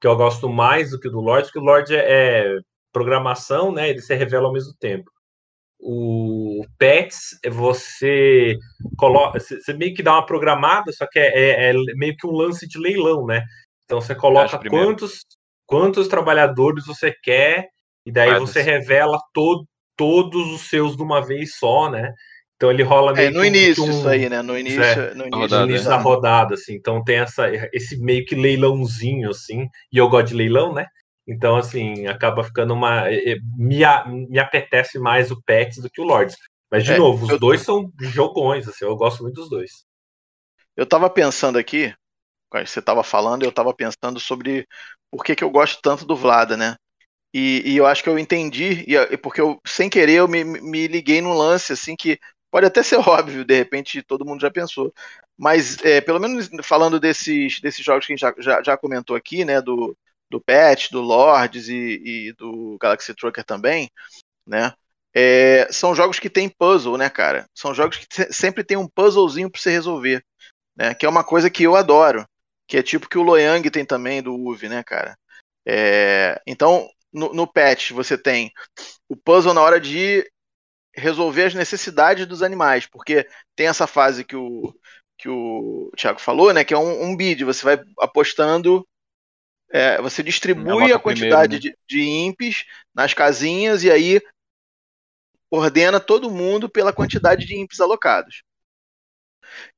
Speaker 3: que eu gosto mais do que do Lorde, porque o Lorde é, é programação, né? Ele se revela ao mesmo tempo. O Pets, você coloca. Você meio que dá uma programada, só que é, é- é meio que um lance de leilão, né? Então você coloca quantos, quantos trabalhadores você quer, e daí
Speaker 1: Quadros.
Speaker 3: você revela to, todos os seus de uma vez só, né? Então ele rola meio
Speaker 2: É, no
Speaker 3: que
Speaker 2: início
Speaker 3: um-
Speaker 2: isso aí, né? No início,
Speaker 3: é,
Speaker 2: no início,
Speaker 1: rodada,
Speaker 3: no início
Speaker 2: né?
Speaker 3: da rodada, assim. Então tem essa, esse meio que leilãozinho, assim. E eu gosto de leilão, né? Então, assim, acaba ficando uma. eh, eh, Me, me apetece mais o Pets do que o Lords. Mas, de
Speaker 2: É,
Speaker 3: novo, os
Speaker 2: eu-
Speaker 3: dois são jogões, assim. Eu gosto muito dos dois.
Speaker 2: Eu tava pensando aqui, você tava falando, eu tava pensando sobre por que, que eu gosto tanto do Vlada, né? E, e eu acho que eu entendi, e, e porque eu, sem querer, eu me, me liguei num lance, assim, que pode até ser óbvio, de repente todo mundo já pensou. Mas, é, pelo menos falando desses, desses jogos que a gente já, já, já comentou aqui, né? Do, do Pet, do Lords e, e do Galaxy Trucker também, né? é, são jogos que tem puzzle, né, cara? São jogos que se- sempre tem um puzzlezinho pra você resolver, né? Que é uma coisa que eu adoro, que é tipo que o Loyang tem também do UV, né, cara? É, então, no, no patch você tem o puzzle na hora de resolver as necessidades dos animais, porque tem essa fase que o que o Thiago falou, né, que é um, um bid, você vai apostando é, você distribui a quantidade
Speaker 1: primeiro,
Speaker 2: de, de imps nas casinhas e aí ordena todo mundo pela quantidade de imps alocados.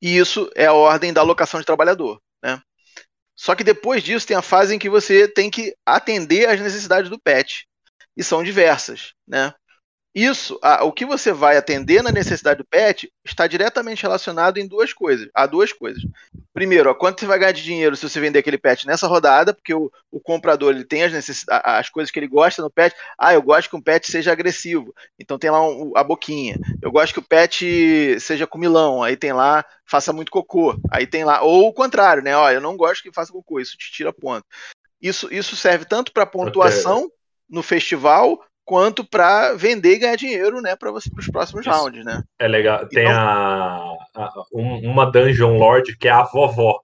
Speaker 2: E isso é a ordem da alocação de trabalhador, né? Só que depois disso tem a fase em que você tem que atender às necessidades do pet. E são diversas, né? Isso, a- o que você vai atender na necessidade do pet está diretamente relacionado em duas coisas, a duas coisas. Primeiro, a quanto você vai ganhar de dinheiro se você vender aquele pet nessa rodada, porque o, o comprador ele tem as, necessidades, as coisas que ele gosta no pet. Ah, eu gosto que um pet seja agressivo, então tem lá um- a boquinha. Eu gosto que o pet seja comilão, aí tem lá faça muito cocô, aí tem lá ou o contrário, né? Ó, eu não gosto que faça cocô, isso te tira ponto. Isso, isso serve tanto para pontuação no festival quanto para vender e ganhar dinheiro, né, para você os próximos
Speaker 1: Isso.
Speaker 2: rounds, né?
Speaker 3: É legal. Tem
Speaker 2: Então-
Speaker 3: a, a- um- uma Dungeon Lord que é a vovó,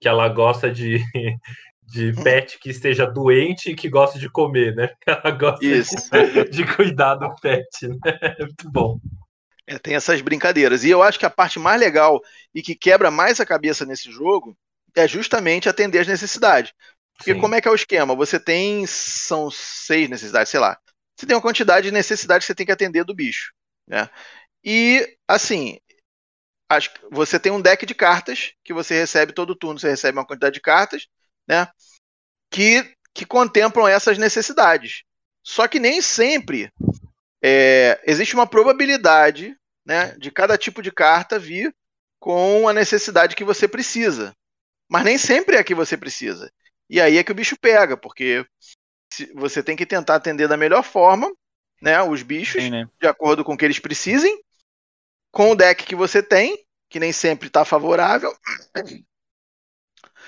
Speaker 3: que ela gosta de, de
Speaker 2: Hum.
Speaker 3: pet que esteja doente e que gosta de comer, né? Ela gosta
Speaker 2: Isso.
Speaker 3: de, de cuidar do pet, né? É muito bom.
Speaker 2: É, tem essas brincadeiras. E eu acho que a parte mais legal e que quebra mais a cabeça nesse jogo é justamente atender as necessidades. Porque
Speaker 3: Sim.
Speaker 2: como é que é o esquema? Você tem. São seis necessidades, sei lá. Você tem uma quantidade de necessidades que você tem que atender do bicho. Né? E, assim. Você tem um deck de cartas que você recebe todo turno, você recebe uma quantidade de cartas, né? Que, que contemplam essas necessidades. Só que nem sempre é, existe uma probabilidade né, de cada tipo de carta vir com a necessidade que você precisa. Mas nem sempre é a que você precisa. E aí é que o bicho pega, porque você tem que tentar atender da melhor forma né, os bichos,
Speaker 1: Sim, né?
Speaker 2: de acordo com o que eles precisem, com o deck que você tem, que nem sempre está favorável,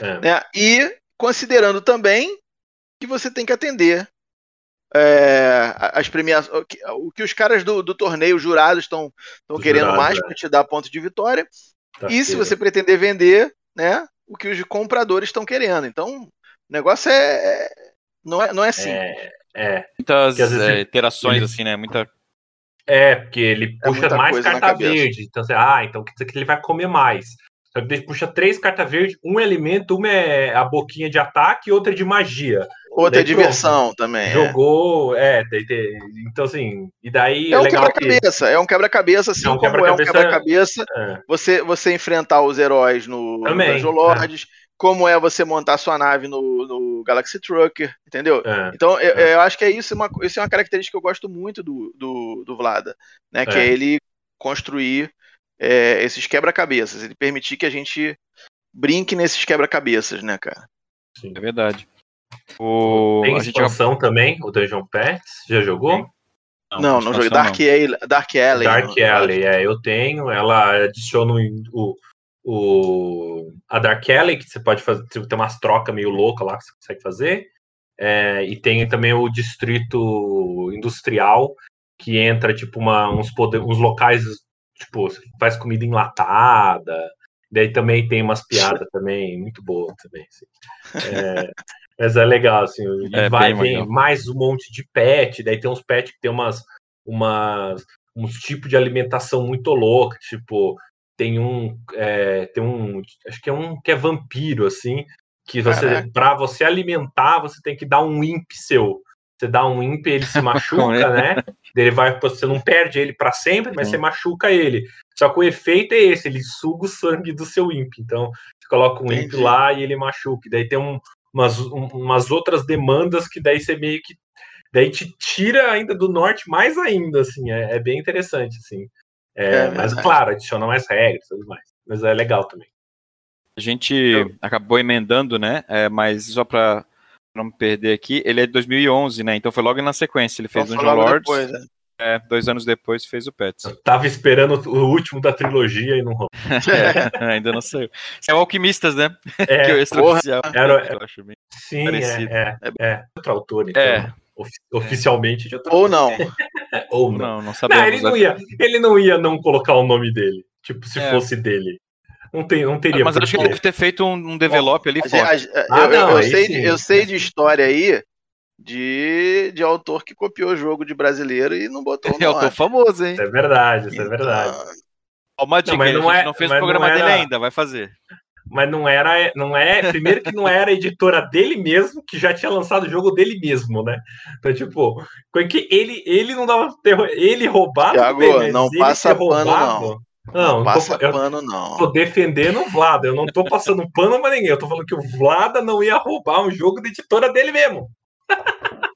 Speaker 3: É.
Speaker 2: né, e considerando também que você tem que atender é, as premiações, o que, o que os caras do, do torneio, os jurados, estão querendo
Speaker 3: jurados,
Speaker 2: mais
Speaker 3: é.
Speaker 2: para te dar ponto de vitória.
Speaker 3: Tá
Speaker 2: E se você pretender vender, né, o que os compradores estão querendo. Então, o negócio é. É- Não é, não é assim.
Speaker 3: É, é,
Speaker 1: Muitas
Speaker 3: Que às vezes
Speaker 1: é, iterações,
Speaker 3: ele-
Speaker 1: assim, né? Muita.
Speaker 3: é, porque ele
Speaker 2: É
Speaker 3: puxa
Speaker 2: muita
Speaker 3: mais carta verde. Então, você, ah, então quer dizer que ele vai comer mais. Só que ele puxa três cartas verdes, um elemento, uma é a boquinha de ataque e outra é de magia.
Speaker 2: Outra é
Speaker 3: daí
Speaker 2: diversão também. é.
Speaker 3: Jogou, é, tem- tem- então assim, e daí
Speaker 2: É
Speaker 3: é
Speaker 2: um
Speaker 3: legal que
Speaker 2: quebra-cabeça, é um quebra-cabeça, assim
Speaker 3: É um
Speaker 2: como é um
Speaker 3: quebra-cabeça-
Speaker 2: quebra-cabeça
Speaker 3: é,
Speaker 2: você, você enfrentar os heróis no, no
Speaker 3: Também,
Speaker 2: Dungeon Lords, como é você montar sua nave no, no Galaxy Trucker, entendeu?
Speaker 3: é,
Speaker 2: Então, eu,
Speaker 3: É.
Speaker 2: eu acho que é isso, uma, isso é uma característica que eu gosto muito do, do, do Vlada, né? Que
Speaker 3: É.
Speaker 2: é ele construir é, esses quebra-cabeças, ele permitir que a gente brinque nesses quebra-cabeças, né, cara?
Speaker 3: sim.
Speaker 1: É verdade. O...
Speaker 3: Tem
Speaker 1: a gente
Speaker 3: expansão também, o Dungeon Pets, já jogou?
Speaker 2: Não, não, joguei
Speaker 1: expansão
Speaker 2: Dark Alley, Dark Alley.
Speaker 3: Dark
Speaker 2: não-
Speaker 3: Alley, é, eu tenho, ela adiciona o, o, a Dark Alley, que você pode fazer, tem umas trocas meio loucas lá que você consegue fazer, é, e tem também o distrito industrial, que entra, tipo, uma, uns, poder, uns locais, tipo, faz comida enlatada, daí também tem umas piadas também, muito boas também, assim. É, mas é legal, assim, e
Speaker 1: É,
Speaker 3: vai, vem mais um monte de pet, daí tem uns pets que tem umas, umas uns tipos de alimentação muito louca, tipo, tem um, é, tem um, acho que é um que é vampiro, assim, que você, para você alimentar, você tem que dar um imp seu. Você dá um imp, ele se machuca, né? Ele vai, você não perde ele para sempre, mas
Speaker 1: Sim.
Speaker 3: você machuca ele. Só que o efeito é esse, ele suga o sangue do seu imp. Então, você coloca um imp
Speaker 2: Entendi.
Speaker 3: lá e ele machuca. Daí tem um, umas, um- umas outras demandas que daí você meio que daí te tira ainda do norte mais ainda, assim, é, é bem interessante, assim. É,
Speaker 2: É
Speaker 3: mas claro, adiciona mais regras e tudo mais. Mas é legal também.
Speaker 1: A gente acabou emendando, né? é, mas só pra não me perder aqui, ele é de 2011, né? Então foi logo na sequência. Ele fez
Speaker 2: Então,
Speaker 1: Dungeon
Speaker 2: logo
Speaker 1: Lords.
Speaker 2: depois, né?
Speaker 1: é, dois anos depois fez o Pets.
Speaker 3: Eu tava esperando o último da trilogia e não rolou.
Speaker 1: Ainda não saiu. É o Alquimistas, né?
Speaker 3: É,
Speaker 1: que é o.
Speaker 3: Era-
Speaker 1: Eu acho bem-
Speaker 3: sim,
Speaker 1: parecido.
Speaker 3: é, é, é. Outro autor, então.
Speaker 1: É.
Speaker 3: Ofi- Oficialmente de outro
Speaker 2: Ou não.
Speaker 3: É, ou não.
Speaker 1: Não, não
Speaker 3: Não,
Speaker 1: sabemos.
Speaker 3: ele não ia, ele não ia não colocar o nome dele. Tipo, se
Speaker 1: É.
Speaker 3: fosse dele. Não, tem, não teria.
Speaker 1: Mas acho que ele deve ter feito um, um develop ali
Speaker 2: A a-
Speaker 3: Ah,
Speaker 2: eu, eu-
Speaker 3: não,
Speaker 2: eu
Speaker 3: aí
Speaker 2: sei,
Speaker 3: sim.
Speaker 2: de- eu sei de história aí de, de autor que copiou o jogo de brasileiro e não botou o
Speaker 1: É, eu
Speaker 2: nome.
Speaker 1: famoso, hein?
Speaker 3: Isso é verdade, isso é verdade.
Speaker 2: Então,
Speaker 1: Ó, Uma dica,
Speaker 3: mas
Speaker 1: aí, a
Speaker 3: não
Speaker 1: gente
Speaker 3: é-
Speaker 1: não fez o
Speaker 3: mas
Speaker 1: programa
Speaker 3: não era-
Speaker 1: dele ainda, vai fazer.
Speaker 3: Mas não era, não é. Primeiro que não era a editora dele mesmo, que já tinha lançado o jogo dele mesmo, né? Então, tipo, que ele, ele não dava terror. Ele roubava.
Speaker 2: Thiago,
Speaker 3: bem,
Speaker 2: não
Speaker 3: ele
Speaker 2: passa pano,
Speaker 3: roubado- Não, não
Speaker 2: passa
Speaker 3: tô, eu
Speaker 2: pano, não.
Speaker 3: tô defendendo o Vlada. Eu não tô passando pano pra ninguém. Eu tô falando que o Vlada não ia roubar um jogo da editora dele mesmo.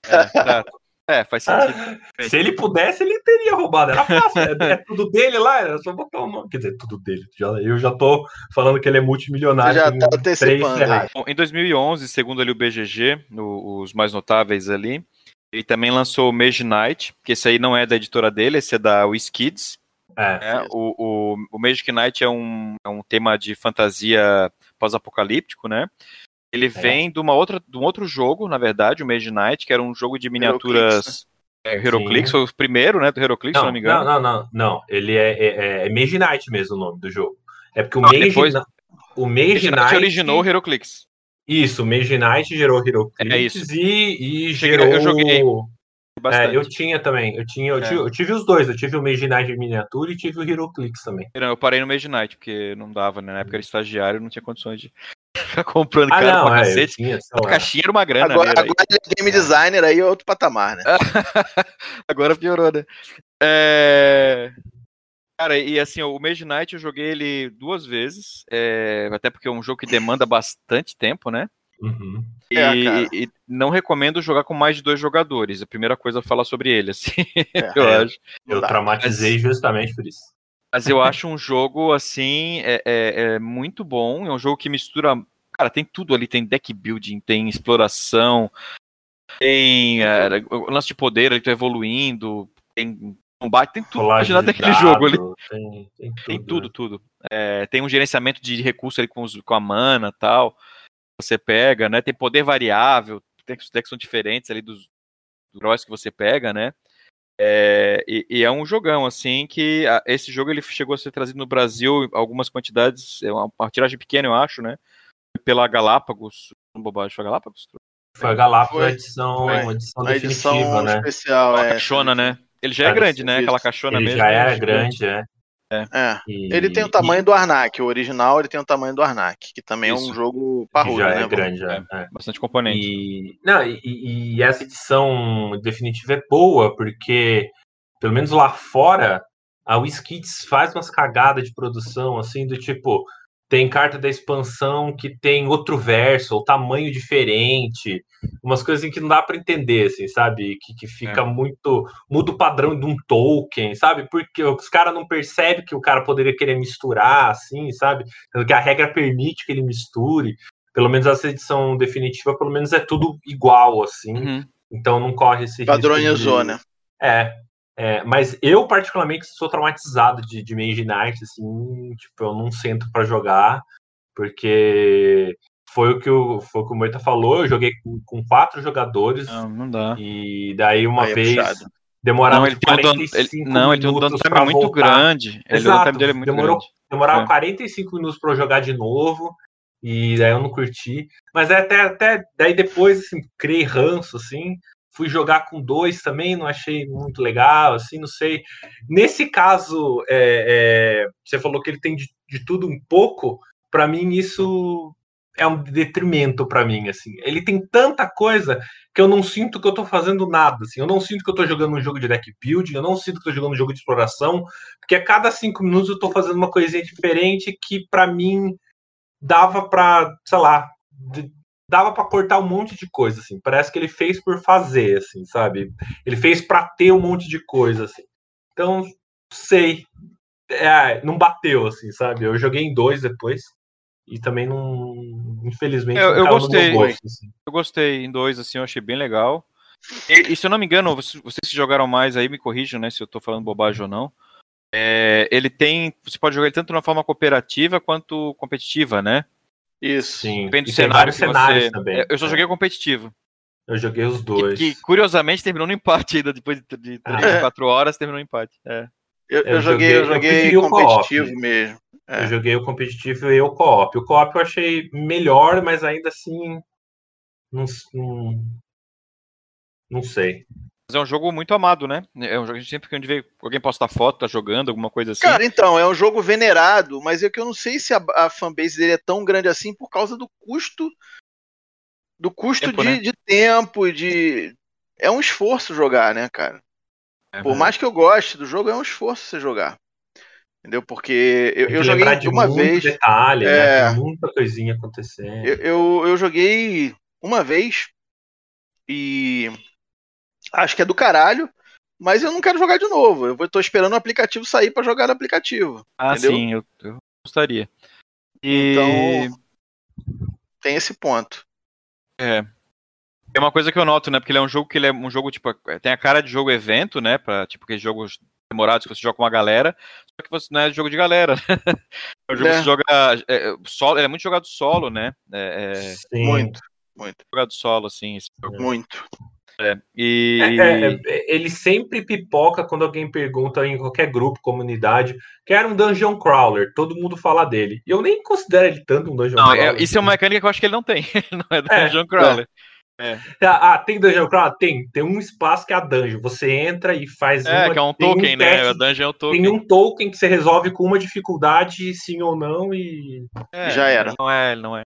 Speaker 1: É, tá. É, faz sentido.
Speaker 3: Se ele pudesse, ele teria roubado. Era fácil. É, é tudo dele lá, era só botar o nome. Quer dizer, tudo dele. Já- eu já tô falando que ele é multimilionário.
Speaker 2: Já tá antecipando.
Speaker 1: Bom, em 2011, segundo ali o BGG, o- os mais notáveis ali, ele também lançou o Mage Knight, que esse aí não é da editora dele, esse é da WizKids.
Speaker 3: É.
Speaker 1: né? O, o, o Magic Knight é um, é um tema de fantasia pós-apocalíptico, né? Ele vem de, uma outra, de um outro jogo, na verdade, o Mage Knight, que era um jogo de miniaturas. É, Heroclix, foi o primeiro, né? Do Heroclix, se não
Speaker 3: Não,
Speaker 1: me
Speaker 3: não,
Speaker 1: engano.
Speaker 3: não, não, não. Ele é, é, é Mage Knight mesmo o nome do jogo. É porque o
Speaker 1: Não,
Speaker 3: Mage,
Speaker 1: depois-
Speaker 3: o
Speaker 1: Mage
Speaker 3: Mage
Speaker 1: Knight
Speaker 3: Knight
Speaker 1: originou o Heroclix.
Speaker 3: Isso, o Mage Knight gerou Heroclix
Speaker 1: É isso.
Speaker 3: e, e gerou.
Speaker 1: eu joguei Bastante.
Speaker 3: É, eu tinha também. Eu tinha, eu,
Speaker 1: É.
Speaker 3: tive, eu tive os dois. Eu tive o Mage Knight em miniatura e tive o Heroclix também.
Speaker 1: Não, Eu parei no Mage Knight, porque não dava, né? Na época era estagiário, não tinha condições de ficar comprando
Speaker 3: Ah,
Speaker 1: cara
Speaker 3: não,
Speaker 1: pra
Speaker 3: é,
Speaker 1: cacete.
Speaker 3: tinha,
Speaker 1: A caixinha era uma grana.
Speaker 2: Agora,
Speaker 1: né?
Speaker 2: agora ele é game designer aí, é outro patamar, né?
Speaker 1: Agora piorou, né? É... Cara, e assim, o Mage Knight eu joguei ele duas vezes, é, até porque é um jogo que demanda bastante tempo, né?
Speaker 3: Uhum.
Speaker 1: E,
Speaker 2: É,
Speaker 1: e não recomendo jogar com mais de dois jogadores. A primeira coisa é falar sobre ele, assim,
Speaker 2: É,
Speaker 1: eu
Speaker 3: é.
Speaker 1: acho.
Speaker 3: Eu traumatizei justamente por isso.
Speaker 1: Mas eu acho um jogo, assim, é, é- é muito bom. É um jogo que mistura. Cara, tem tudo ali: tem deck building, tem exploração, tem é, o lance de poder, ele tá evoluindo, tem combate, tem tudo. Imaginar
Speaker 3: de
Speaker 1: daquele jogo ali.
Speaker 3: Tem, tem tudo.
Speaker 1: Tem tudo,
Speaker 3: né?
Speaker 1: tudo. É, tem um gerenciamento de recursos ali com, os- com a mana e tal. Você pega, né? Tem poder variável, tem os decks são diferentes ali dos, dos heróis que você pega, né? É, e, e é um jogão, assim, que a- esse jogo ele chegou a ser trazido no Brasil algumas quantidades, é uma, uma tiragem pequena, eu acho, né? Pela Galápagos. Bobagem, foi a Galápagos?
Speaker 3: Foi a Galápagos,
Speaker 2: Foi.
Speaker 3: a edição,
Speaker 2: Foi.
Speaker 3: a edição
Speaker 2: A
Speaker 3: definitiva,
Speaker 2: edição
Speaker 3: né?
Speaker 2: especial, é.
Speaker 1: caixona, né? Ele já é
Speaker 3: Cara,
Speaker 1: grande, né? Aquela caixona
Speaker 3: Ele
Speaker 1: mesmo.
Speaker 3: já
Speaker 1: é
Speaker 3: era
Speaker 1: gigante.
Speaker 3: grande, é.
Speaker 2: É.
Speaker 3: E-
Speaker 2: Ele tem o tamanho do Arnak, o original ele tem o tamanho do Arnak, que também é
Speaker 1: Isso.
Speaker 2: um jogo
Speaker 3: e,
Speaker 2: parrudo,
Speaker 3: já
Speaker 2: né?
Speaker 3: é grande, é. é.
Speaker 1: Bastante componente.
Speaker 3: E, não, e, e- e essa edição definitiva é boa, porque, pelo menos lá fora, a WizKids faz umas cagadas de produção, assim, do tipo, tem carta da expansão que tem outro verso, ou tamanho diferente, umas coisas assim que não dá para entender, assim, sabe? Que, que fica
Speaker 1: É.
Speaker 3: muito. muda o padrão de um token, sabe? Porque os caras não percebem que o cara poderia querer misturar, assim, sabe? Que a regra permite que ele misture pelo menos essa edição definitiva, pelo menos é tudo igual, assim.
Speaker 1: Uhum.
Speaker 3: Então não corre esse risco
Speaker 2: Padronizou,
Speaker 3: de-
Speaker 2: né?
Speaker 3: É, é, mas eu particularmente sou traumatizado de, de Mage Knight, assim, tipo, eu não sento pra jogar, porque foi o que o, foi o, que o Moita falou, eu joguei com, com quatro jogadores,
Speaker 1: Não, não dá.
Speaker 3: e daí uma
Speaker 2: Aí é
Speaker 3: vez
Speaker 2: puxado.
Speaker 3: demorava
Speaker 1: Não, ele tem um dano,
Speaker 3: 45
Speaker 1: ele, não, ele tem um
Speaker 3: minutos
Speaker 1: downtime
Speaker 3: pra
Speaker 1: muito
Speaker 3: voltar.
Speaker 1: grande. Ele, o
Speaker 3: Exato,
Speaker 1: dele é muito
Speaker 3: demorou-
Speaker 1: grande.
Speaker 3: Demorava
Speaker 1: É.
Speaker 3: 45 minutos pra eu jogar de novo. E daí eu não curti. Mas é até, até daí depois, assim, criei ranço, assim. Fui jogar com dois também, não achei muito legal, assim, não sei. Nesse caso, é, é, você falou que ele tem de, de tudo um pouco. Pra mim, isso é um detrimento pra mim, assim. Ele tem tanta coisa que eu não sinto que eu tô fazendo nada, assim. Eu não sinto que eu tô jogando um jogo de deck building, eu não sinto que eu tô jogando um jogo de exploração, porque a cada cinco minutos eu tô fazendo uma coisinha diferente que pra mim dava pra, sei lá, dava pra cortar um monte de coisa, assim. Parece que ele fez por fazer, assim, sabe? Ele fez pra ter um monte de coisa, assim. Então, sei. É, não bateu, assim, sabe? Eu joguei em dois depois e também não, infelizmente,
Speaker 1: Eu- eu gostei.
Speaker 3: gosto, assim.
Speaker 1: Eu gostei em dois, assim, eu achei bem legal. E, e se eu não me engano, vocês, vocês que jogaram mais aí, me corrijam, né, se eu tô falando bobagem ou não. É, ele tem. Você pode jogar ele tanto na forma cooperativa quanto competitiva, né?
Speaker 2: Isso.
Speaker 3: Sim.
Speaker 1: Depende do
Speaker 3: E tem
Speaker 1: cenário
Speaker 3: vários
Speaker 1: que
Speaker 3: cenários
Speaker 1: você.
Speaker 3: também.
Speaker 1: É, Eu só joguei o competitivo.
Speaker 3: Eu joguei os
Speaker 1: Que,
Speaker 3: dois.
Speaker 1: que, curiosamente terminou no empate ainda, depois de, de
Speaker 3: Ah.
Speaker 1: 3, 4 horas, terminou no empate. É.
Speaker 2: Eu,
Speaker 3: Eu
Speaker 2: eu joguei, eu
Speaker 3: joguei- eu
Speaker 2: joguei competitivo mesmo. É.
Speaker 3: Eu joguei o competitivo e o co-op. O co-op eu achei melhor, mas ainda assim. Não, não, não sei.
Speaker 1: Mas é um jogo muito amado, né? É um jogo que sempre que a gente vê alguém postar foto, tá jogando, alguma coisa assim.
Speaker 2: Cara, então, é um jogo venerado, mas é que eu não sei se a, a fanbase dele é tão grande assim por causa do custo. Do custo
Speaker 1: Tempo,
Speaker 2: de,
Speaker 1: né?
Speaker 2: de tempo e de. É um esforço jogar, né, cara?
Speaker 1: É,
Speaker 2: Por mais que eu goste do jogo, é um esforço você jogar. Entendeu? Porque eu, eu joguei
Speaker 3: de
Speaker 2: uma vez.
Speaker 3: detalhe,
Speaker 2: É.
Speaker 3: né? Tem muita coisinha acontecendo.
Speaker 2: Eu, eu, eu joguei uma vez e acho que é do caralho, mas eu não quero jogar de novo. Eu vou- tô esperando o aplicativo sair pra jogar no aplicativo.
Speaker 1: Ah,
Speaker 2: entendeu?
Speaker 1: sim, eu, eu gostaria. E
Speaker 2: Então tem esse ponto.
Speaker 1: é. É uma coisa que eu noto, né? Porque ele é um jogo que ele é um jogo, tipo, tem a cara de jogo evento, né? Pra, tipo, aqueles jogos demorados que você joga com uma galera, só que você não é jogo de galera. É um jogo que
Speaker 2: É.
Speaker 1: você joga é, é, solo, ele é muito jogado solo, né? É, é
Speaker 3: Sim.
Speaker 2: Muito, muito,
Speaker 1: jogado solo, assim, esse jogo.
Speaker 2: muito.
Speaker 1: É. E.
Speaker 3: É, é, é, ele sempre pipoca quando alguém pergunta em qualquer grupo, comunidade, que era um dungeon crawler, todo mundo fala dele. E eu nem considero ele tanto um dungeon
Speaker 1: Não, é-
Speaker 3: crawler.
Speaker 1: isso é uma mecânica que eu acho que ele não tem. Ele não é
Speaker 3: É,
Speaker 1: Dungeon Crawler.
Speaker 3: Ah, ah, tem dungeon crawler? Tem. Tem um espaço que é a dungeon. Você entra e faz
Speaker 1: É,
Speaker 3: uma-
Speaker 1: que é um
Speaker 3: tem
Speaker 1: token, né?
Speaker 3: teste-
Speaker 1: A dungeon é um token.
Speaker 3: Tem um token que você resolve com uma dificuldade, sim ou não, e.
Speaker 1: É,
Speaker 2: Já era.
Speaker 1: Não é, ele não é.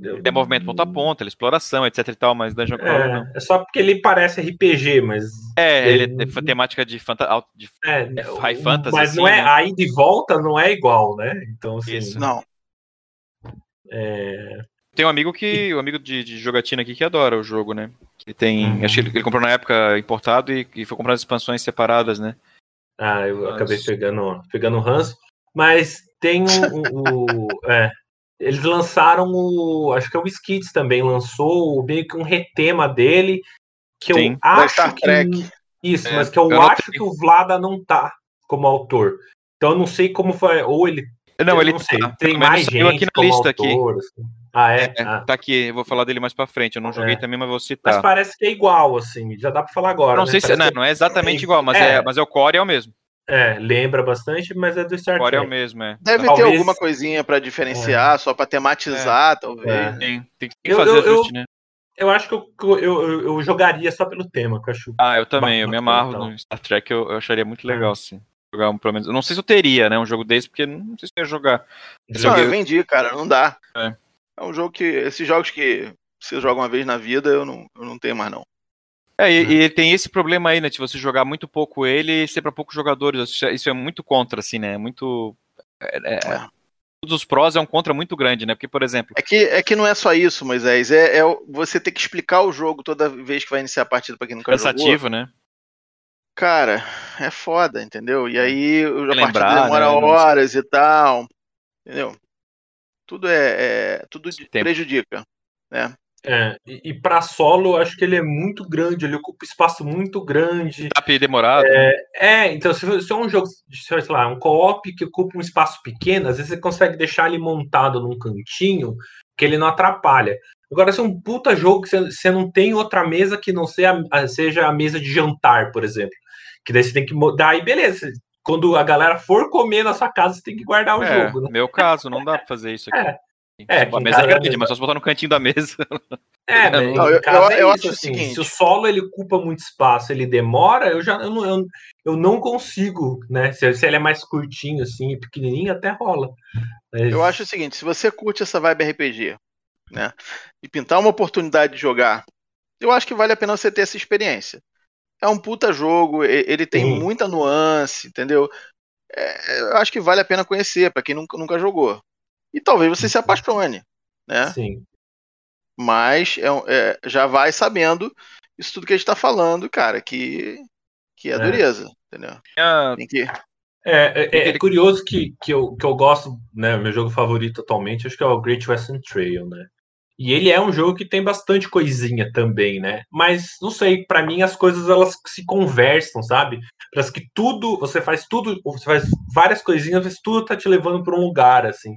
Speaker 1: Ele é movimento ponta a ponta, ele é exploração, etc e tal, mas Dungeon Crawler não.
Speaker 3: É, é só porque ele parece RPG, mas.
Speaker 1: É, ele
Speaker 3: ele-
Speaker 1: tem temática de, fanta de
Speaker 3: É,
Speaker 1: high fantasy,
Speaker 3: Mas não
Speaker 1: assim,
Speaker 3: é.
Speaker 1: né?
Speaker 3: A ida e volta não é igual, né? Então, assim.
Speaker 1: Isso.
Speaker 2: Não.
Speaker 3: É,
Speaker 1: Tem um amigo que. Um amigo de, de jogatina aqui que adora o jogo, né? Que tem.
Speaker 3: Uhum.
Speaker 1: Acho que ele, ele comprou na época importado e, e foi comprando as expansões separadas, né?
Speaker 3: Ah, eu
Speaker 1: Mas-
Speaker 3: acabei pegando, pegando o ranço. Mas tem o. o- o- é, eles lançaram o. Acho que é o Skids também lançou meio que um retema dele. Que
Speaker 1: Sim,
Speaker 3: eu acho que.
Speaker 2: Trek.
Speaker 3: Isso,
Speaker 1: É,
Speaker 3: mas que eu,
Speaker 1: eu
Speaker 3: acho que o Vlada não tá como autor. Então eu não sei como foi. Ou ele.
Speaker 1: Não, ele
Speaker 3: não sei.
Speaker 1: tá,
Speaker 3: Tem mais gente
Speaker 1: aqui na
Speaker 3: como
Speaker 1: lista aqui.
Speaker 3: autor, assim. Ah, é?
Speaker 1: É,
Speaker 3: Ah.
Speaker 1: tá aqui, eu vou falar dele mais pra frente. Eu não joguei
Speaker 3: É.
Speaker 1: também, mas vou
Speaker 3: Mas
Speaker 1: citar.
Speaker 3: parece que é igual, assim. Já dá pra falar agora.
Speaker 1: não
Speaker 3: né?
Speaker 1: sei se não,
Speaker 3: que-
Speaker 1: não é exatamente igual, mas
Speaker 3: É.
Speaker 1: é, mas é o core é o mesmo.
Speaker 3: É, lembra bastante, mas é do Star
Speaker 1: Core é o
Speaker 3: Trek.
Speaker 1: mesmo, é.
Speaker 2: Deve
Speaker 3: Talvez-
Speaker 2: ter alguma coisinha pra diferenciar, só pra tematizar, talvez.
Speaker 3: É.
Speaker 1: Tem, tem que
Speaker 3: Eu-
Speaker 1: fazer
Speaker 3: eu- eu-
Speaker 1: ajuste, né?
Speaker 3: Eu acho que eu, eu, eu, eu jogaria só pelo tema, que eu acho.
Speaker 1: Ah, eu também, eu me amarro
Speaker 3: então.
Speaker 1: no Star Trek, eu, eu acharia muito legal, assim. Jogar um, pelo menos. Eu não sei se eu teria, né, um jogo desse, porque não sei se eu ia jogar.
Speaker 2: Não,
Speaker 1: Joguei-
Speaker 2: eu vendi, cara, não dá.
Speaker 1: É.
Speaker 2: É um jogo que. Esses jogos que você joga uma vez na vida, eu não, eu não tenho mais, não.
Speaker 1: É, e,
Speaker 3: Uhum.
Speaker 1: e tem esse problema aí, né, de você jogar muito pouco ele e ser pra poucos jogadores. Isso é, isso é muito contra, assim, né? Muito. é- é-
Speaker 2: É.
Speaker 1: todos os prós é um contra muito grande, né? Porque, por exemplo,
Speaker 2: É que, é que não é só isso, Moisés. É, é você ter que explicar o jogo toda vez que vai iniciar a partida pra quem nunca jogou.
Speaker 1: cansativo, né?
Speaker 2: Cara, é foda, entendeu? E aí a
Speaker 1: Lembrar,
Speaker 2: partida demora
Speaker 1: né,
Speaker 2: horas e tal. Entendeu? Tudo é. é- tudo
Speaker 1: Tempo.
Speaker 2: prejudica. Né?
Speaker 3: É, e, e pra solo, eu acho que ele é muito grande, ele ocupa espaço muito grande.
Speaker 1: Tap demorado.
Speaker 3: É, então, se, se é um jogo, sei lá, um co-op que ocupa um espaço pequeno, às vezes você consegue deixar ele montado num cantinho que ele não atrapalha. Agora, se é um puta jogo que você, você não tem outra mesa que não seja, a- seja a mesa de jantar, por exemplo. Que daí você tem que mudar, aí beleza. Quando a galera for comer na sua casa, você tem que guardar o
Speaker 1: É,
Speaker 3: jogo, né?
Speaker 1: meu caso, não dá pra fazer isso aqui.
Speaker 3: É. É,
Speaker 1: a
Speaker 3: que em
Speaker 1: mesa é grande, mas só se botar no cantinho da mesa.
Speaker 3: É,
Speaker 1: Não,
Speaker 2: eu-
Speaker 3: em casa
Speaker 2: eu-
Speaker 3: é
Speaker 2: eu
Speaker 3: isso,
Speaker 2: acho o
Speaker 3: assim,
Speaker 2: seguinte.
Speaker 3: se o solo ele ocupa muito espaço, ele demora, eu já eu não, eu, eu não consigo, né? Se, se ele é mais curtinho, assim, pequenininho, até rola. Mas-
Speaker 2: Eu acho o seguinte: se você curte essa vibe RPG, né? E pintar uma oportunidade de jogar, eu acho que vale a pena você ter essa experiência. É um puta jogo, e- ele tem
Speaker 3: Sim.
Speaker 2: muita nuance, entendeu? É, eu acho que vale a pena conhecer, pra quem nunca, nunca jogou. E talvez você se apaixone, né?
Speaker 3: Sim.
Speaker 2: Mas é é, já vai sabendo isso tudo que a gente tá falando, cara, que, que é,
Speaker 3: É.
Speaker 2: dureza, entendeu? Tem que.
Speaker 3: É, é- é curioso que, que, eu, que eu gosto, né? Meu jogo favorito atualmente, acho que é o Great Western Trail, né? E ele é um jogo que tem bastante coisinha também, né? Mas não sei, pra mim as coisas elas se conversam, sabe? Parece que tudo, você faz tudo, você faz várias coisinhas, mas tudo tá te levando pra um lugar, assim.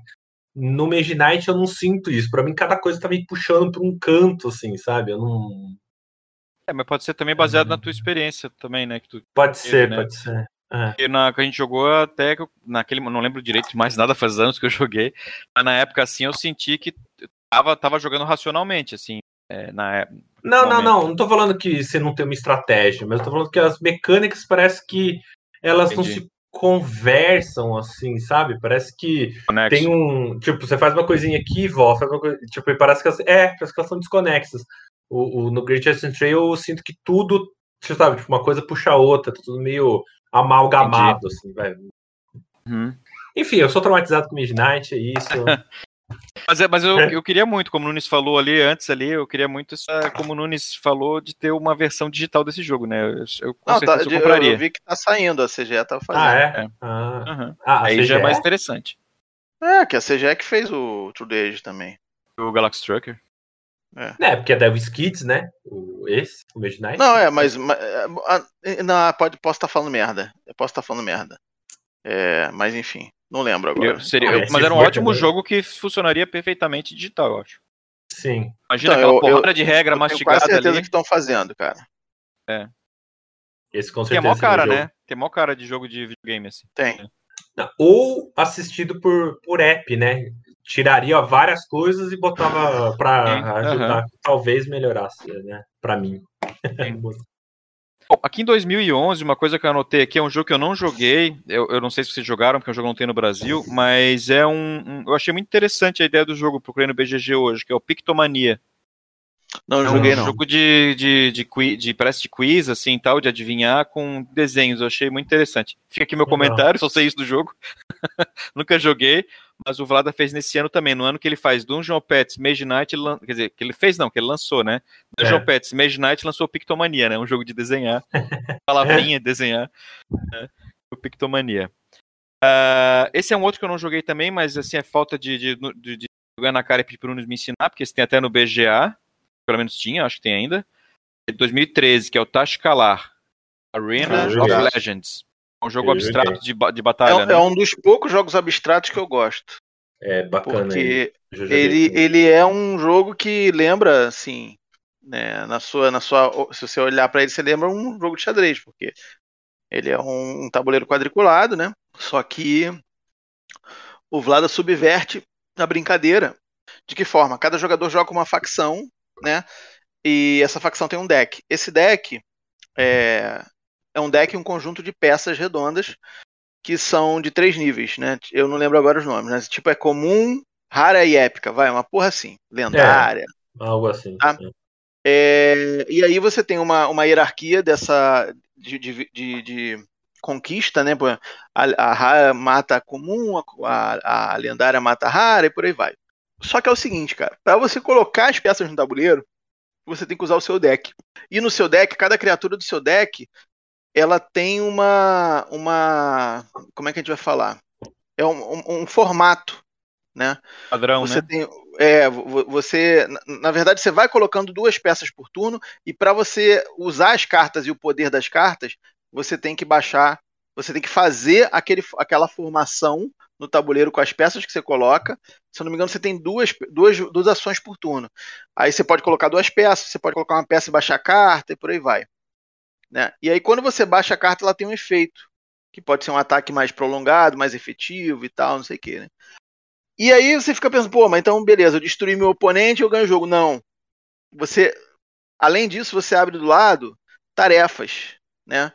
Speaker 3: No Mage Knight eu não sinto isso. Pra mim cada coisa tá me puxando pra um canto, assim, sabe? Eu não.
Speaker 1: É, mas pode ser também baseado
Speaker 3: Uhum.
Speaker 1: na tua experiência também, né? Que tu
Speaker 3: Pode ser,
Speaker 1: né?
Speaker 3: pode ser.
Speaker 1: Porque na, que a gente jogou até naquele. Não lembro direito mais nada, faz anos que eu joguei. Mas na época, assim, eu senti que tava, tava jogando racionalmente, assim. é, na época.
Speaker 3: Não, não,
Speaker 1: momento.
Speaker 3: não. Não tô falando que você não tem uma estratégia, mas eu tô falando que as mecânicas parece que elas não
Speaker 1: Entendi.
Speaker 3: se conversam assim, sabe? Parece que tem um. Tipo, você faz uma coisinha aqui volta. faz uma coisa- tipo, e parece que elas. É, parece que elas são desconexas. O, o- no Great Western Trail eu sinto que tudo, você sabe, tipo, uma coisa puxa a outra, tá tudo meio amalgamado, assim, vai.
Speaker 1: Uhum.
Speaker 3: Enfim, eu sou traumatizado com Midnight, é isso.
Speaker 1: Mas, é- mas eu,
Speaker 3: É.
Speaker 1: eu queria muito, como o Nunes falou ali antes ali, eu queria muito essa, como o Nunes falou, de ter uma versão digital desse jogo, né? Eu, eu com
Speaker 2: Não, tá,
Speaker 1: certeza eu
Speaker 2: eu,
Speaker 1: compraria.
Speaker 2: eu vi que tá saindo, a CGE tá fazendo.
Speaker 3: ah, é?
Speaker 1: É.
Speaker 3: Ah,
Speaker 1: Uhum.
Speaker 3: ah, a
Speaker 1: Aí já é
Speaker 3: CGE?
Speaker 1: mais interessante.
Speaker 2: É, que a CGE que fez o True the Age também.
Speaker 1: O Galaxy Trucker.
Speaker 3: É, porque é Devil's Kids, né? O, esse, o Midnight.
Speaker 2: Não, é, mas. mas ah, não, pode, posso estar falando merda. Eu posso estar falando merda. É, mas enfim, não lembro agora.
Speaker 1: Eu- seria,
Speaker 3: Ah,
Speaker 1: eu- mas era um ótimo
Speaker 3: também.
Speaker 1: jogo que funcionaria perfeitamente digital, eu acho.
Speaker 3: Sim.
Speaker 1: Imagina
Speaker 2: Então,
Speaker 1: aquela
Speaker 2: eu-
Speaker 1: porrada de regra
Speaker 2: Eu tenho
Speaker 1: mastigada
Speaker 2: quase certeza
Speaker 1: ali.
Speaker 2: que estão fazendo, cara.
Speaker 3: Esse com
Speaker 1: Que é
Speaker 3: certeza.
Speaker 1: mó cara, né? Tem mó cara de jogo de videogame, assim.
Speaker 2: Tem.
Speaker 3: Não, Ou assistido por, por app, né? Tiraria várias coisas e botava
Speaker 1: Sim,
Speaker 3: pra ajudar.
Speaker 1: aham.
Speaker 3: Talvez melhorasse, né? Pra mim.
Speaker 1: Bom, aqui em 2011, uma coisa que eu anotei aqui é um jogo que eu não joguei. Eu, eu não sei se vocês jogaram, porque o jogo não tem no Brasil, mas é um, um- Eu achei muito interessante a ideia do jogo, procurei no BGG hoje, que é o Pictomania.
Speaker 2: Não,
Speaker 1: É
Speaker 2: não
Speaker 1: um
Speaker 2: joguei não.
Speaker 1: jogo de, de, de, qui- de parece de quiz, assim, tal, de adivinhar com desenhos. Eu achei muito interessante. Fica aqui meu comentário, só sei isso do jogo. Nunca joguei, mas o Vlada fez nesse ano também. No ano que ele faz Dungeon Pets, Mage Knight, lan- quer dizer, que ele fez não, que ele lançou, né? Dungeon
Speaker 3: É.
Speaker 1: Pets, Mage Knight lançou Pictomania, né? Um jogo de desenhar. Palavrinha, desenhar. Né? O Pictomania. Ah, esse é um outro que eu não joguei também, mas assim, é falta de, de, de, de jogar na cara e pedir pro Nunes me ensinar, porque esse tem até no BGA. Pelo menos tinha, acho que tem ainda. É de 2013, que é o Tashkalar Arena of. Legends. É um jogo
Speaker 3: Eu
Speaker 1: abstrato de, de
Speaker 2: É,
Speaker 1: batalha,
Speaker 2: um-
Speaker 1: né?
Speaker 2: é um dos poucos jogos abstratos que eu gosto.
Speaker 3: É bacana.
Speaker 2: Porque ele, ele é um jogo que lembra, assim, né, na sua, na sua, se você olhar pra ele, você lembra um jogo de xadrez, porque Ele é um, um tabuleiro quadriculado, né? Só que o Vlada subverte a brincadeira. De que forma? Cada jogador joga uma facção, né? E essa facção tem um deck. Esse deck é, é um deck um conjunto de peças redondas que são de três níveis, né? Eu não lembro agora os nomes, né? Tipo, é comum, rara e épica, vai, uma porra assim, lendária.
Speaker 3: É, algo assim.
Speaker 2: Tá? É, e aí você tem uma, uma hierarquia dessa de, de, de, de conquista, né? A, a, rara mata a comum, a, a lendária mata a rara e por aí vai. Só que é o seguinte, cara, para você colocar as peças no tabuleiro, você tem que usar o seu deck. E no seu deck, cada criatura do seu deck ela tem uma, uma, como é que a gente vai falar? É um, um, um formato, né?
Speaker 1: Padrão,
Speaker 2: você
Speaker 1: né?
Speaker 2: Tem, é, você, na verdade, você vai colocando duas peças por turno e para você usar as cartas e o poder das cartas, você tem que baixar, você tem que fazer aquele, aquela formação no tabuleiro com as peças que você coloca. Se eu não me engano, você tem duas, duas, duas ações por turno. Aí você pode colocar duas peças, você pode colocar uma peça e baixar a carta e por aí vai. Né? E aí, quando você baixa a carta, ela tem um efeito. Que pode ser um ataque mais prolongado, mais efetivo e tal, não sei o que. Né? E aí você fica pensando, pô, mas então beleza, eu destruí meu oponente eu ganho o jogo. Não. Você, além disso, você abre do lado tarefas, né?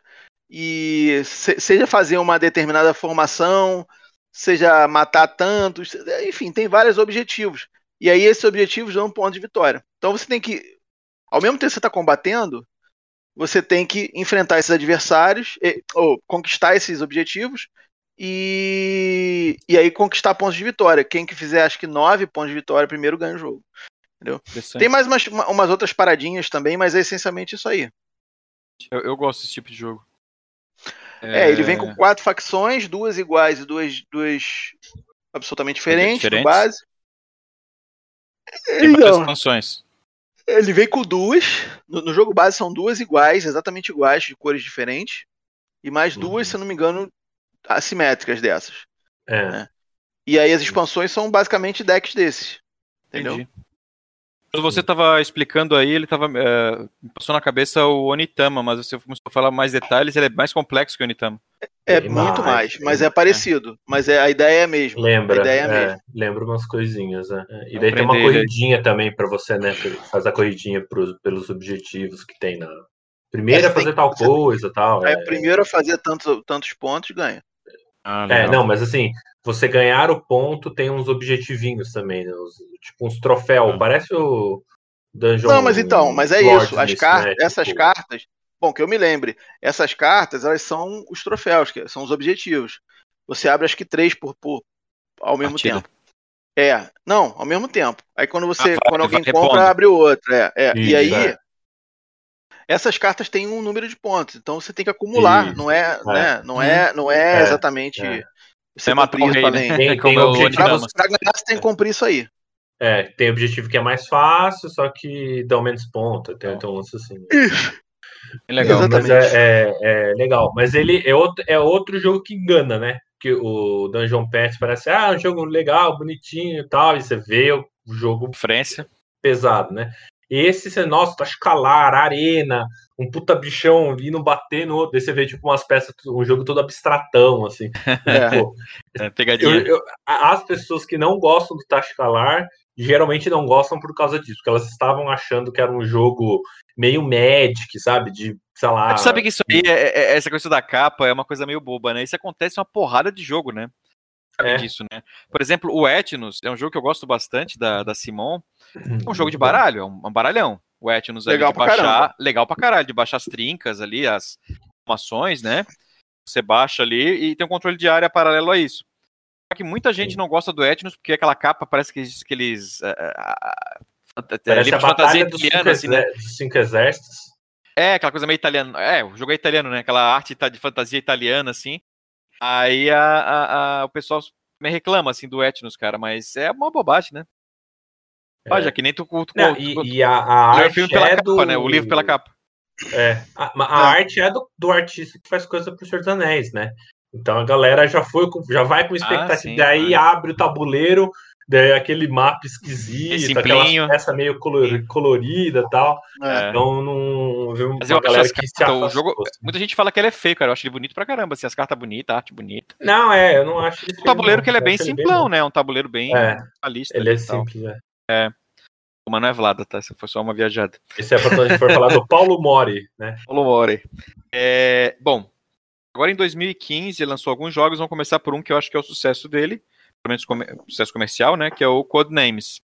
Speaker 2: E se, seja fazer uma determinada formação, seja matar tantos, enfim, tem vários objetivos. E aí esses objetivos dão um ponto de vitória. Então você tem que, ao mesmo tempo que você está combatendo, você tem que enfrentar esses adversários, ou conquistar esses objetivos, e, e aí conquistar pontos de vitória. Quem que fizer, acho que nove pontos de vitória primeiro ganha o jogo. Entendeu? Tem mais umas, umas outras paradinhas também, mas é essencialmente isso aí.
Speaker 1: Eu, eu gosto desse tipo de jogo.
Speaker 2: É... é, ele vem com quatro facções, duas iguais e duas, duas absolutamente diferentes, diferentes. base.
Speaker 1: Tem muitas expansões.
Speaker 2: Ele vem com duas. No, no, jogo base são duas iguais, exatamente iguais, de cores diferentes. E mais uhum. duas, se eu não me engano, assimétricas dessas.
Speaker 3: É. Né?
Speaker 2: E aí as expansões são basicamente decks desses. Entendeu? Entendi.
Speaker 1: Quando você estava explicando aí, ele tava, é, me passou na cabeça o Onitama, mas você começou a falar mais detalhes, ele é mais complexo que o Onitama.
Speaker 2: É, é muito mais, mas é parecido. É. Mas é, a ideia é a mesma.
Speaker 3: Lembra,
Speaker 2: a ideia é,
Speaker 3: a mesma. lembra umas coisinhas. Né? E daí tem uma corridinha também para você, né? Faz a corridinha pros, pelos objetivos que tem na. Primeiro é fazer tal coisa tal.
Speaker 2: É, primeiro a fazer tantos, tantos pontos ganha.
Speaker 3: Ah, é, não, mas assim, você ganhar o ponto tem uns objetivinhos também, né? Os, tipo uns troféus, ah. parece o
Speaker 2: Dungeon. Não, mas então, mas é isso. As car né? essas tipo... cartas, bom, que eu me lembre, essas cartas elas são os troféus, que são os objetivos. Você abre acho que três por, por ao mesmo Partida. tempo. É, não, ao mesmo tempo. Aí quando você, ah, quando alguém compra, abre o outro. É, é. Isso, e aí é essas cartas têm um número de pontos, então você tem que acumular, Isso. não é, é, né, não é, não é, é exatamente
Speaker 1: é. você é cumprir isso rei,
Speaker 2: né? tem, tem objetivo, pra, pra ganhar você tem que cumprir isso aí.
Speaker 3: É, tem objetivo que é mais fácil, só que dão menos pontos, tem então lance assim. É legal, mas é, é, é, legal. Mas ele é outro, é outro jogo que engana, né? Que o Dungeon Pets parece, ah, um jogo legal, bonitinho e tal, e você vê o jogo
Speaker 1: França.
Speaker 3: pesado, né? Esse, você, nossa, tá escalar, arena, um puta bichão vindo bater no outro. Daí você vê, tipo, umas peças, um jogo todo abstratão, assim.
Speaker 1: É. Pô, é, pegadinha. Eu, eu,
Speaker 3: as pessoas que não gostam do Tashkalar geralmente não gostam por causa disso, porque elas estavam achando que era um jogo meio Magic, sabe? De, sei lá.
Speaker 1: Tu sabe que isso aí, é, é, essa coisa da capa é uma coisa meio boba, né? Isso acontece em uma porrada de jogo, né? é. disso, né? Por exemplo, o Etnos é um jogo que eu gosto bastante da, da Simon. É um jogo de baralho, é um, um baralhão. O Etnos
Speaker 2: legal
Speaker 1: ali de
Speaker 2: baixar, caramba.
Speaker 1: legal pra caralho, de baixar as trincas ali, as formações, né? Você baixa ali e tem um controle de área paralelo a isso. Que muita gente Sim. não gosta do Etnos porque aquela capa parece que, que eles.
Speaker 3: Uh, uh, fantasia italiana, assim, né? cinco exércitos.
Speaker 1: É, aquela coisa meio italiana. É, o jogo é italiano, né? Aquela arte de fantasia italiana, assim. Aí a, a, a, o pessoal me reclama, assim, do Etnos, cara, mas é uma bobagem, né? É. Já que nem tu, tu,
Speaker 3: Não, tu, e, tu, e a, a arte
Speaker 1: é capa, do... né? O livro pela capa.
Speaker 3: É, a, a arte é do, do artista que faz coisa pro Senhor dos Anéis, né? Então a galera já foi, já vai com expectativa, ah, sim, daí abre o tabuleiro, daí aquele mapa esquisito, aquela peça meio color, colorida e tal. É. Então não viu
Speaker 1: Mas eu galera que se o jogo, assim. Muita gente fala que ele é feio, cara. Eu acho ele bonito pra caramba, assim, as cartas bonitas, a arte bonita.
Speaker 3: Não, é, eu não acho.
Speaker 1: O tabuleiro que ele é bem simplão, bem né? Um tabuleiro bem
Speaker 3: é, realista. Ele é simples, é.
Speaker 1: É. Mas não é Vlada, tá? Isso foi só uma viajada.
Speaker 3: Esse é pra quando a gente for falar do Paulo Mori, né?
Speaker 1: Paulo Mori. É, bom, agora em 2015 ele lançou alguns jogos, vamos começar por um que eu acho que é o sucesso dele, pelo menos comer, sucesso comercial, né? Que é o Codenames.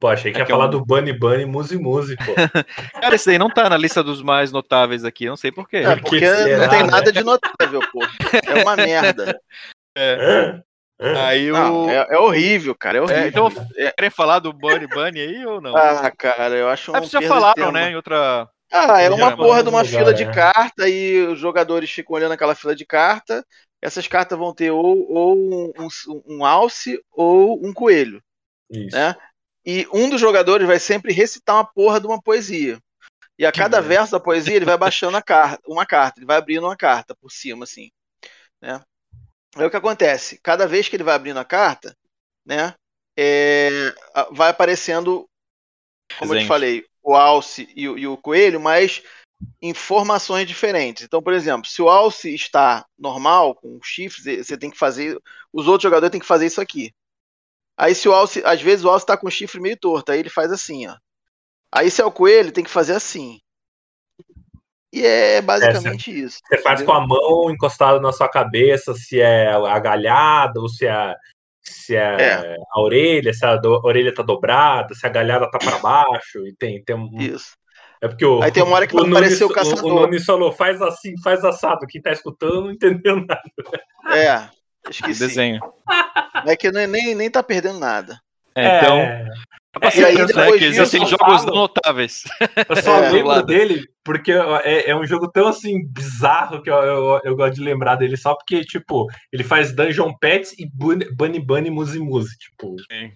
Speaker 3: Pô, achei que ia é falar é um... do Bunny Bunny Muzi Muzi, pô.
Speaker 1: Cara, esse daí não tá na lista dos mais notáveis aqui, não sei porquê.
Speaker 2: É, porque será, não tem né? nada de notável, pô. É uma merda.
Speaker 1: É. Aí
Speaker 2: não, o... é, é, horrível, cara. É, é horrível. É,
Speaker 1: então, querem falar do Bunny Bunny aí ou não?
Speaker 2: Ah, cara, eu acho.
Speaker 1: É, já falaram, né? Em outra.
Speaker 2: Ah, é uma porra de uma fila de carta e os jogadores ficam olhando aquela fila de carta. Essas cartas vão ter ou, ou um, um, um alce ou um coelho. Isso. Né? E um dos jogadores vai sempre recitar uma porra de uma poesia. E a cada verso da poesia ele vai baixando a carta, uma carta, ele vai abrindo uma carta por cima, assim. Né? Aí o que acontece? Cada vez que ele vai abrindo a carta, né, é, vai aparecendo, como eu te falei, o alce e, e, o coelho, mas informações diferentes. Então, por exemplo, se o alce está normal, com chifres, você tem que fazer. Os outros jogadores têm que fazer isso aqui. Aí, se o alce, às vezes o alce está com o chifre meio torto, aí ele faz assim, ó. Aí, se é o coelho, tem que fazer assim. E é basicamente é,
Speaker 3: você,
Speaker 2: isso.
Speaker 3: Você faz com a mão encostada na sua cabeça, se é agalhada ou se é, se é, é. a orelha, se a do, orelha tá dobrada, se a galhada tá para baixo, e tem, tem um.
Speaker 2: Isso.
Speaker 3: É porque o,
Speaker 2: Aí tem uma hora que vai aparecer o caçador.
Speaker 3: O, o nome falou, faz assim, faz assado. Quem tá escutando não entendeu nada.
Speaker 2: É, esqueci.
Speaker 1: Desenho.
Speaker 2: É que nem, nem tá perdendo nada.
Speaker 1: É, então, é.
Speaker 2: E aí, depois
Speaker 1: que existem jogos falo, notáveis.
Speaker 3: Eu só é, lembro dele porque é, é, um jogo tão assim bizarro que eu, eu, eu, gosto de lembrar dele só porque, tipo, ele faz Dungeon Pets e Bunny Bunny, Bunny Muzi Muzi, tipo.
Speaker 1: Sim.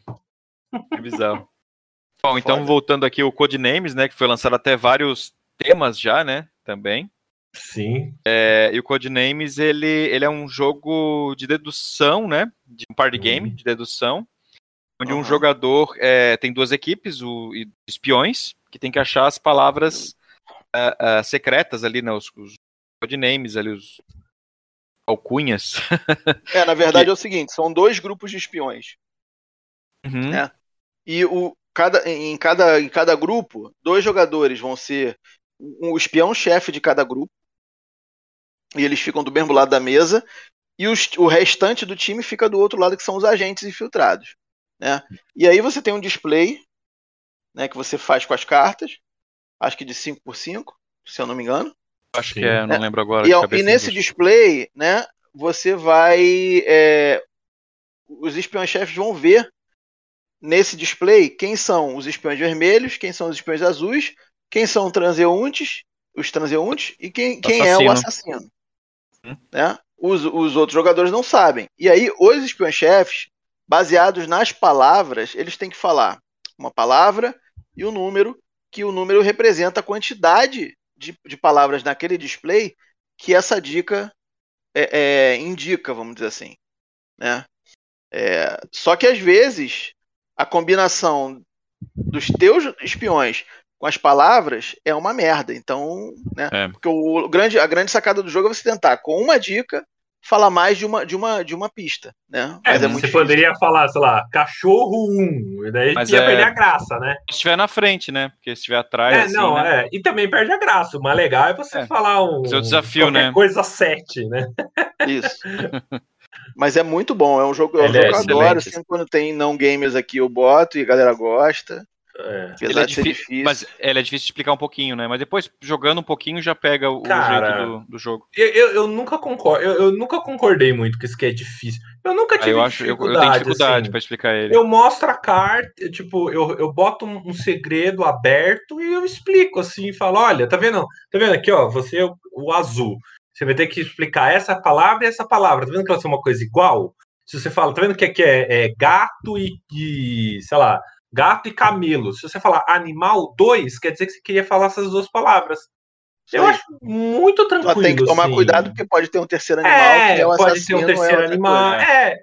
Speaker 1: É bizarro. Bom, então Foda. voltando aqui o Codenames, né, que foi lançado até vários temas já, né, também.
Speaker 3: Sim.
Speaker 1: É, e o Codenames, ele, ele é um jogo de dedução, né, de um party game de dedução, onde uhum. um jogador é, tem duas equipes, o espiões, que tem que achar as palavras uh, uh, secretas ali, né, os, os codenames ali, os alcunhas.
Speaker 2: é, na verdade que... é o seguinte, são dois grupos de espiões.
Speaker 1: Uhum.
Speaker 2: Né? E o, cada, em, cada, em cada grupo, dois jogadores vão ser o espião-chefe de cada grupo, e eles ficam do mesmo lado da mesa, e os, o restante do time fica do outro lado, que são os agentes infiltrados. Né? E aí você tem um display né, que você faz com as cartas, acho que de 5 por 5 se eu não me engano.
Speaker 1: Acho que é, não né? lembro agora.
Speaker 2: E, e nesse display, né, você vai. É, os espiões-chefes vão ver nesse display quem são os espiões vermelhos, quem são os espiões azuis, quem são os transeuntes, os transeuntes e quem, quem é o assassino. Hum. Né? Os, os outros jogadores não sabem. E aí, os espiões-chefes baseados nas palavras, eles têm que falar uma palavra e o um número, que o número representa a quantidade de, de palavras naquele display que essa dica é, é, indica, vamos dizer assim. Né? É, só que às vezes a combinação dos teus espiões com as palavras é uma merda. Então, né? É. Porque o grande, a grande sacada do jogo é você tentar, com uma dica, falar mais de uma, de uma, de uma pista, né?
Speaker 3: É, Mas é muito você difícil. poderia falar, sei lá, cachorro 1, e daí Mas ia é... perder a graça, né?
Speaker 1: Se estiver na frente, né? Porque se estiver atrás.
Speaker 3: É,
Speaker 1: assim,
Speaker 3: não,
Speaker 1: né?
Speaker 3: é. E também perde a graça. O mais legal é você é. falar um.
Speaker 1: Seu desafio, né?
Speaker 3: Coisa 7, né?
Speaker 2: Isso. Mas é muito bom, é um jogo, é um jogo que eu adoro. Assim, quando tem não gamers aqui, eu boto e a galera gosta.
Speaker 1: É. Ele é difícil, difícil, Mas ele é difícil de explicar um pouquinho, né? Mas depois, jogando um pouquinho, já pega o, Cara, jeito do, do jogo.
Speaker 3: Eu, eu, eu, nunca concordo, eu, eu, nunca concordei muito com isso que é difícil. Eu nunca tive ah,
Speaker 1: eu acho, eu, eu tenho dificuldade assim. para explicar ele.
Speaker 3: Eu mostro a carta, tipo, eu, eu boto um, um, segredo aberto e eu explico assim, falo, olha, tá vendo? Tá vendo aqui, ó, você é o, o azul. Você vai ter que explicar essa palavra e essa palavra. Tá vendo que elas são uma coisa igual? Se você fala, tá vendo que aqui é, é gato e, e, sei lá, gato e camelo. Se você falar animal 2, quer dizer que você queria falar essas duas palavras. Eu acho muito tranquilo. Só
Speaker 2: tem que tomar
Speaker 3: assim.
Speaker 2: cuidado porque pode ter um terceiro animal.
Speaker 3: É, é pode ter um terceiro é animal. É,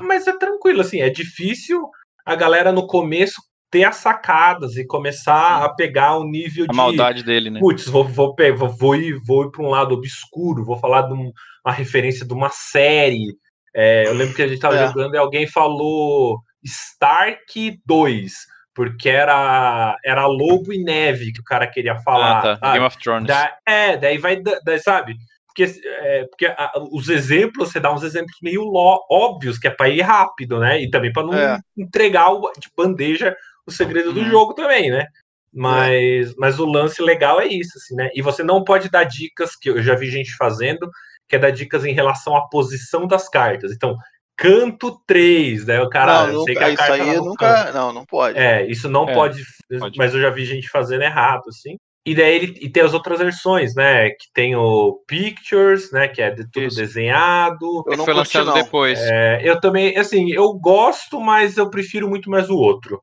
Speaker 3: mas é tranquilo, assim, é difícil. a galera no começo ter as sacadas e começar a pegar o nível
Speaker 1: A
Speaker 3: de.
Speaker 1: maldade dele, né?
Speaker 3: Putz, vou, vou, vou, vou ir, vou ir para um lado obscuro, vou falar de um- uma referência de uma série. É, eu lembro que a gente estava
Speaker 2: É.
Speaker 3: jogando e alguém falou Stark 2, porque era, era Lobo e Neve que o cara queria falar.
Speaker 1: Ah, tá.
Speaker 3: sabe?
Speaker 1: Game of Thrones.
Speaker 3: Da- é, daí vai, da- daí, sabe? Porque, é, porque a- os exemplos, você dá uns exemplos meio ló- óbvios, que é para ir rápido, né? E também para não
Speaker 2: É.
Speaker 3: entregar o, de bandeja o segredo do
Speaker 1: Uhum.
Speaker 3: jogo também, né? Mas, mas o lance legal é isso, assim, né? E você não pode dar dicas, que eu já vi gente fazendo, que é dar dicas em relação à posição das cartas. Então, canto 3, né? O cara,
Speaker 2: não,
Speaker 3: eu sei
Speaker 2: nunca,
Speaker 3: que a
Speaker 2: isso aí
Speaker 3: tá
Speaker 2: nunca. Não, não pode.
Speaker 3: É, isso não
Speaker 1: É,
Speaker 3: pode,
Speaker 1: pode.
Speaker 3: mas eu já vi gente fazendo errado, assim. E daí ele e tem as outras versões, né? Que tem o Pictures, né? Que é de tudo
Speaker 1: Isso.
Speaker 3: desenhado.
Speaker 2: Eu não
Speaker 1: foi
Speaker 2: curti,
Speaker 1: lançado
Speaker 2: não.
Speaker 1: depois.
Speaker 3: É, eu também, assim, eu gosto, mas eu prefiro muito mais o outro.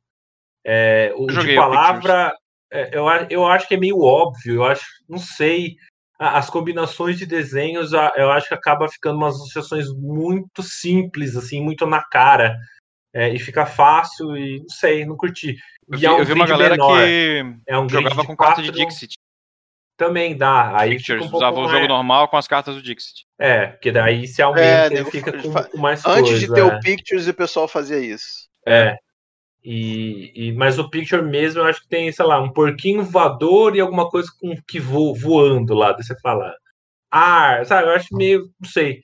Speaker 3: É, o
Speaker 1: Eu
Speaker 3: de
Speaker 1: joguei o
Speaker 3: palavra, é, eu, eu acho que é meio óbvio, eu acho, não sei. As combinações de desenhos, eu acho que acaba ficando umas associações muito simples, assim, muito na cara. É, e fica fácil e não sei, não curti.
Speaker 1: Eu
Speaker 3: E
Speaker 1: vi,
Speaker 3: é um
Speaker 1: eu vi uma galera
Speaker 3: menor,
Speaker 1: que
Speaker 3: é um
Speaker 1: jogava
Speaker 3: de
Speaker 1: com carta de Dixit.
Speaker 3: Também dá. Aí
Speaker 1: Pictures,
Speaker 3: um
Speaker 1: usava o
Speaker 3: mais-
Speaker 1: jogo normal com as cartas do Dixit.
Speaker 3: É, porque daí se aumenta
Speaker 2: É,
Speaker 3: ele fica com,
Speaker 2: fa-
Speaker 3: com mais
Speaker 2: Antes de
Speaker 3: coisa,
Speaker 2: ter
Speaker 3: é.
Speaker 2: o Pictures, o pessoal fazia isso.
Speaker 3: É. E, e- mas o Picture mesmo, eu acho que tem, sei lá, um porquinho voador e alguma coisa com que vo, voando lá. Você fala, ar, sabe? Eu acho meio, não sei.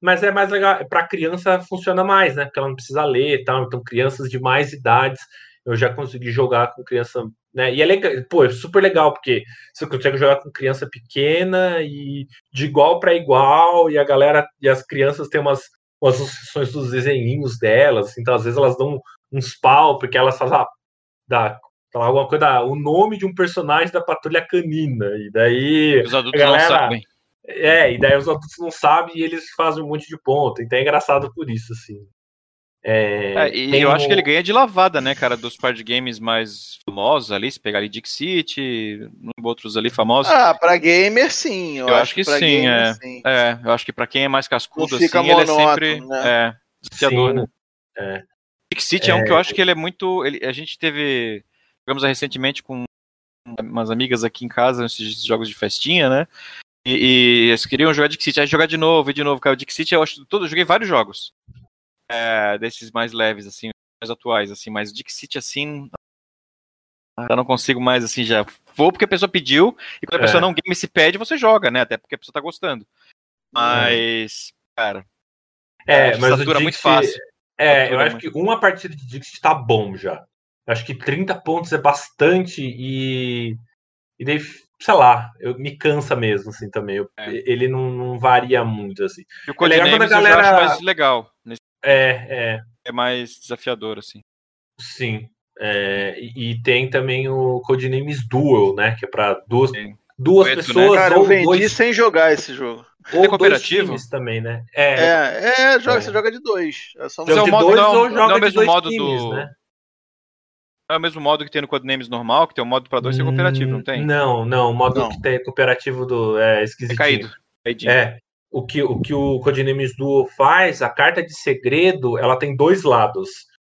Speaker 3: Mas é mais legal, para criança funciona mais, né? Porque ela não precisa ler e tal. Então, crianças de mais idades, eu já consegui jogar com criança, né? E é legal, pô, é super legal, porque você consegue jogar com criança pequena e de igual para igual, e a galera, e as crianças têm umas, umas associações dos desenhinhos delas, então às vezes elas dão uns pau, porque elas fazem ah, da, alguma coisa, ah, o nome de um personagem da patrulha canina, e daí
Speaker 1: Os adultos
Speaker 3: galera-
Speaker 1: não sabem.
Speaker 3: é, e daí os adultos não sabem e eles fazem um monte de ponto. Então é engraçado por isso, assim. É,
Speaker 1: É, e eu
Speaker 3: o-
Speaker 1: acho que ele ganha de lavada, né, cara, dos card games mais famosos ali, se pegar ali Dixit, outros ali famosos.
Speaker 2: Ah, pra gamer sim. Eu,
Speaker 1: Eu acho que
Speaker 2: pra
Speaker 1: sim,
Speaker 2: gamer,
Speaker 1: é.
Speaker 2: sim.
Speaker 1: É, eu acho que pra quem é mais cascudo, assim, ele é sempre
Speaker 2: né?
Speaker 1: é, desafiador,
Speaker 3: Sim,
Speaker 1: né?
Speaker 3: é.
Speaker 1: Dixit é. um que eu acho que ele é muito. ele- a gente teve. Jogamos recentemente com umas amigas aqui em casa, nesses jogos de festinha, né? E, e eles queriam jogar Dixit, aí jogar de novo e de novo. Cara, o Dixit eu acho todo. Eu joguei vários jogos. é, desses mais leves, assim, mais atuais, assim, mas Dixit assim. Eu não consigo mais, assim, já. Vou porque a pessoa pediu, e quando a
Speaker 3: É.
Speaker 1: pessoa não game se pede, você joga, né? Até porque a pessoa tá gostando. Mas, cara,
Speaker 3: É, mas
Speaker 1: satura
Speaker 3: Dixie,
Speaker 1: muito fácil.
Speaker 3: É, eu acho que uma partida de Dixie tá bom já. Eu acho que 30 pontos é bastante e. E daí, sei lá, eu, me cansa mesmo, assim, também. Eu-
Speaker 1: É.
Speaker 3: Ele não, não varia muito, assim.
Speaker 1: E o
Speaker 3: legal quando a
Speaker 1: Codenames eu já acho
Speaker 3: galera-
Speaker 1: mais legal. nesse-
Speaker 3: É, é.
Speaker 1: É mais desafiador, assim.
Speaker 3: Sim. É, e, e tem também o Codenames Duel, né? Que é pra duas,
Speaker 1: Sim.
Speaker 3: duas
Speaker 1: Dueto, né?
Speaker 3: pessoas
Speaker 2: Cara, eu
Speaker 3: ou
Speaker 2: vendi
Speaker 3: dois,
Speaker 2: sem jogar esse jogo.
Speaker 3: Ou dois
Speaker 1: cooperativo?
Speaker 3: times também, né? É,
Speaker 2: É, é, joga,
Speaker 3: É.
Speaker 2: você joga de dois. É só
Speaker 1: é
Speaker 3: joga
Speaker 1: o
Speaker 3: de
Speaker 1: modo-
Speaker 3: dois
Speaker 1: não-
Speaker 3: ou
Speaker 1: não
Speaker 3: joga
Speaker 1: é o
Speaker 3: de
Speaker 1: mesmo
Speaker 3: dois
Speaker 1: modo
Speaker 3: times,
Speaker 1: do-
Speaker 3: né?
Speaker 1: Não é o mesmo modo que tem no Codenames normal, que tem o modo pra dois ser cooperativo, não tem?
Speaker 3: Não, não. O modo
Speaker 2: Não.
Speaker 3: que tem cooperativo do é
Speaker 1: É
Speaker 3: esquisitinho.
Speaker 1: caído. Caidinho.
Speaker 3: É. O que, o que o Codenames Duo faz, a carta de segredo, ela tem dois lados.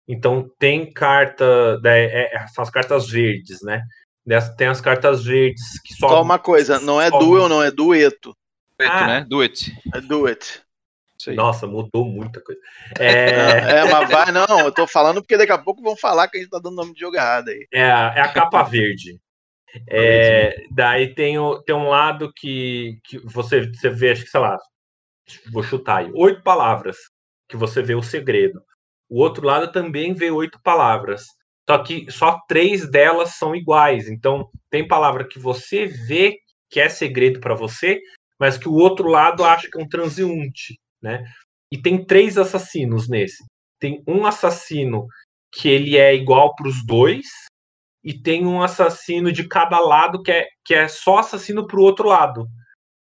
Speaker 3: Então tem carta, né, é, é, são as cartas verdes, né? Tem as cartas verdes que só
Speaker 2: Só uma coisa, não é duel, não, é dueto.
Speaker 1: Dueto,
Speaker 3: Ah.
Speaker 1: né? Do it.
Speaker 2: É.
Speaker 1: Isso aí.
Speaker 3: Nossa, mudou muita coisa. É,
Speaker 2: É, mas vai, não, eu tô falando porque daqui a pouco vão falar que a gente tá dando nome de jogo errado aí.
Speaker 3: é, a, é a capa verde. É, daí tem, o, tem um lado que, que você, você vê, acho que, sei lá, vou chutar aí, oito palavras que você vê o segredo. O outro lado também vê oito palavras. Só que só três delas são iguais. Então, tem palavra que você vê que é segredo para você, mas que o outro lado acha que é um transeunte, né? E tem três assassinos nesse. Tem um assassino que ele é igual para os dois, e tem um assassino de cada lado que é, que é só assassino pro outro lado.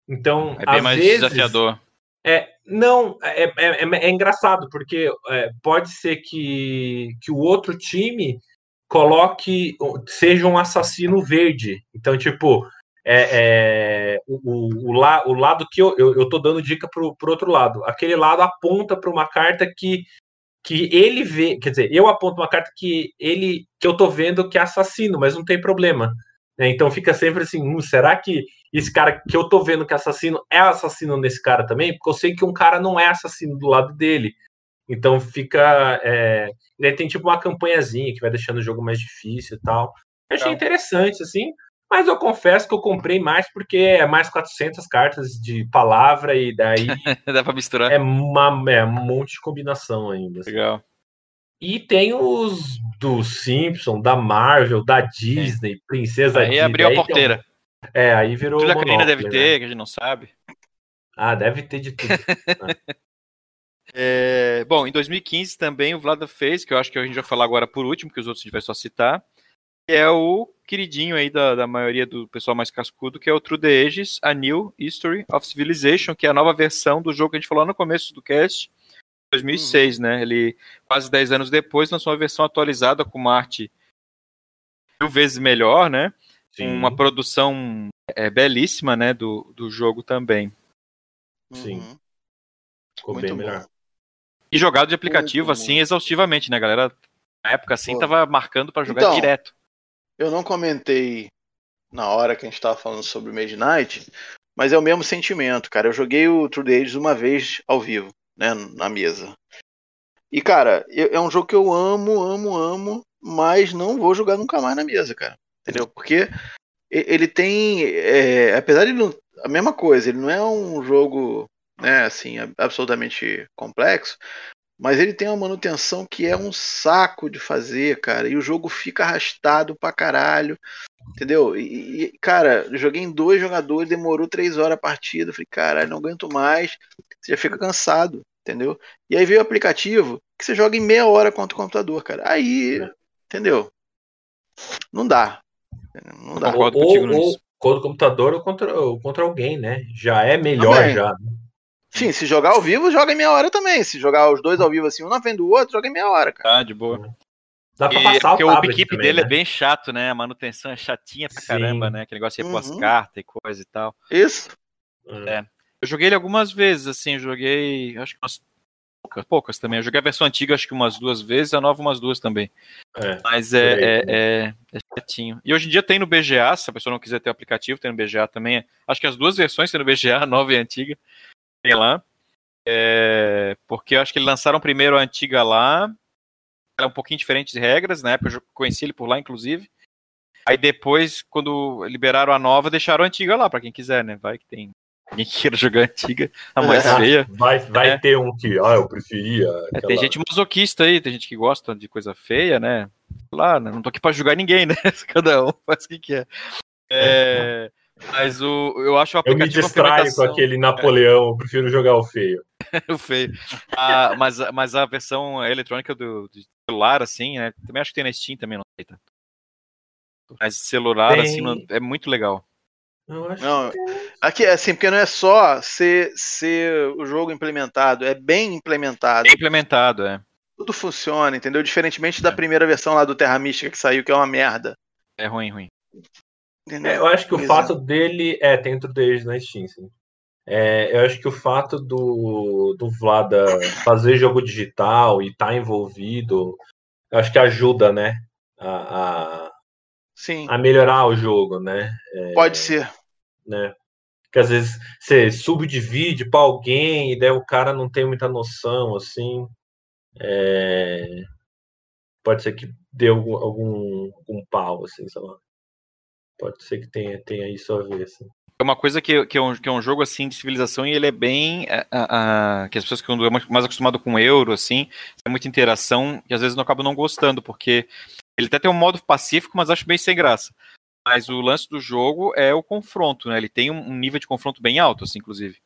Speaker 3: Então,
Speaker 1: É bem
Speaker 3: às
Speaker 1: mais
Speaker 3: vezes,
Speaker 1: desafiador.
Speaker 3: é, não, é, é, é, é engraçado, porque é, pode ser que, que o outro time coloque, seja um assassino verde. Então, tipo, é, é, o, o, la, o lado que eu, eu, eu tô dando dica pro, pro outro lado. Aquele lado aponta para uma carta que que ele vê, quer dizer, eu aponto uma carta que ele que eu tô vendo que é assassino, mas não tem problema. Né? Então fica sempre assim, hum, será que esse cara que eu tô vendo que é assassino é assassino nesse cara também? Porque eu sei que um cara não é assassino do lado dele. Então fica. É... Tem tipo uma campanhazinha que vai deixando o jogo mais difícil e tal. Eu achei interessante, assim. Mas eu confesso que eu comprei mais porque é mais 400 cartas de palavra e daí.
Speaker 1: Dá pra misturar.
Speaker 3: É, uma, é um monte de combinação ainda.
Speaker 1: Assim. Legal.
Speaker 3: E tem os do Simpson, da Marvel, da Disney, Princesa
Speaker 1: Aí
Speaker 3: Disney.
Speaker 1: abriu a porteira.
Speaker 3: Um... É, aí virou.
Speaker 1: Tudo a Karina deve ter, né? que a gente não sabe.
Speaker 3: Ah, deve ter de tudo.
Speaker 1: é, bom, em 2015 também o Vlada fez, que eu acho que a gente vai falar agora por último, que os outros a gente vai só citar, que é o queridinho aí da, da maioria do pessoal mais cascudo, que é o True the Ages, A New History of Civilization, que é a nova versão do jogo que a gente falou no começo do cast, 2006, uhum. né? Ele, quase 10 anos depois, lançou uma versão atualizada com uma arte mil vezes melhor, né? Sim. Uma produção é, belíssima, né? Do, do jogo também.
Speaker 3: Sim.
Speaker 2: Uhum.
Speaker 3: Ficou Muito bem bom. melhor.
Speaker 1: E jogado de aplicativo, Muito assim, bom. exaustivamente, né, galera? Na época, assim, Pô. tava marcando para jogar então, direto.
Speaker 2: Eu não comentei na hora que a gente tava falando sobre Midnight, mas é o mesmo sentimento, cara. Eu joguei o True Days uma vez ao vivo né, na mesa. E, cara, é um jogo que eu amo, amo, amo, mas não vou jogar nunca mais na mesa, cara. Entendeu? Porque ele tem. É, apesar de não. A mesma coisa, ele não é um jogo, né, assim, absolutamente complexo, mas ele tem uma manutenção que é um saco de fazer, cara. E o jogo fica arrastado pra caralho. Entendeu? E, e cara, joguei em dois jogadores, demorou três horas a partida. Falei, caralho, não aguento mais. Você já fica cansado, entendeu? E aí veio o aplicativo que você joga em meia hora contra o computador, cara. Aí, é. entendeu? Não dá. Não dá.
Speaker 3: Ou, ou, ou contra o computador ou contra, ou contra alguém, né? Já é melhor também. já.
Speaker 2: Sim, se jogar ao vivo, joga em meia hora também. Se jogar os dois ao vivo assim, um na frente do outro, joga em meia hora, cara.
Speaker 1: Ah, de boa.
Speaker 3: Dá pra passar
Speaker 1: porque o equipe dele é né? é bem chato, né? A manutenção é chatinha pra
Speaker 3: Sim.
Speaker 1: caramba, né? Aquele negócio de repor
Speaker 2: Uhum.
Speaker 1: as cartas e coisa e tal.
Speaker 2: Isso.
Speaker 1: É. Eu joguei ele algumas vezes, assim, eu joguei. Acho que umas poucas, poucas também. Eu joguei a versão antiga, acho que umas duas vezes, a nova umas duas também.
Speaker 3: É.
Speaker 1: Mas é, é, é, é chatinho. E hoje em dia tem no BGA, se a pessoa não quiser ter o aplicativo, tem no BGA também. Acho que as duas versões tem no BGA, a nova e a antiga. Tem lá. É, porque eu acho que eles lançaram primeiro a antiga lá. Era um pouquinho diferente de regras, na época eu conheci ele por lá, inclusive. Aí depois, quando liberaram a nova, deixaram a antiga lá, pra quem quiser, né? Vai que tem que queira jogar a antiga, a mais
Speaker 2: É.
Speaker 1: feia.
Speaker 3: Vai, vai
Speaker 1: É.
Speaker 3: ter um que, ah, eu preferia.
Speaker 1: É,
Speaker 3: aquela-
Speaker 1: tem gente masoquista aí, tem gente que gosta de coisa feia, né? Lá, né? não tô aqui pra julgar ninguém, né? Cada um faz o que quer. É, mas o, eu acho o
Speaker 3: Eu me
Speaker 1: aplicativo
Speaker 3: distraio com aquele Napoleão, eu prefiro jogar o feio.
Speaker 1: o feio. Ah, mas, mas a versão eletrônica do, do celular, assim, né? Também acho que tem na Steam também, não sei. Tá? Mas celular,
Speaker 3: Tem.
Speaker 1: assim, é muito legal.
Speaker 3: Eu acho
Speaker 2: Não, aqui é assim, porque não é só ser, ser o jogo implementado, é bem implementado.
Speaker 1: Bem implementado, é.
Speaker 2: Tudo funciona, entendeu? Diferentemente da
Speaker 1: É.
Speaker 2: primeira versão lá do Terra Mística que saiu, que é uma merda.
Speaker 1: É ruim, ruim.
Speaker 3: É, eu acho que o
Speaker 2: Exato.
Speaker 3: fato dele é dentro deles na Steam, sim. É, eu acho que o fato do, do Vlada fazer jogo digital e estar envolvido, eu acho que ajuda, né? A, a,
Speaker 2: Sim,
Speaker 3: a melhorar o jogo, né?
Speaker 2: pode ser.
Speaker 3: né? Porque às vezes você subdivide para alguém e daí o cara não tem muita noção, assim. É, Pode ser que dê algum, algum, algum pau, assim, sei lá. Pode ser que tenha, tenha isso a ver, assim.
Speaker 1: É uma coisa que, que, é um, que é um jogo assim de civilização e ele é bem. é, a- a- que as pessoas que estão mais acostumadas com euro, assim, é muita interação e às vezes não acabam não gostando, porque ele até tem um modo pacífico, mas acho bem sem graça. Mas o lance do jogo é o confronto, né? Ele tem um, nível de confronto bem alto, assim, inclusive.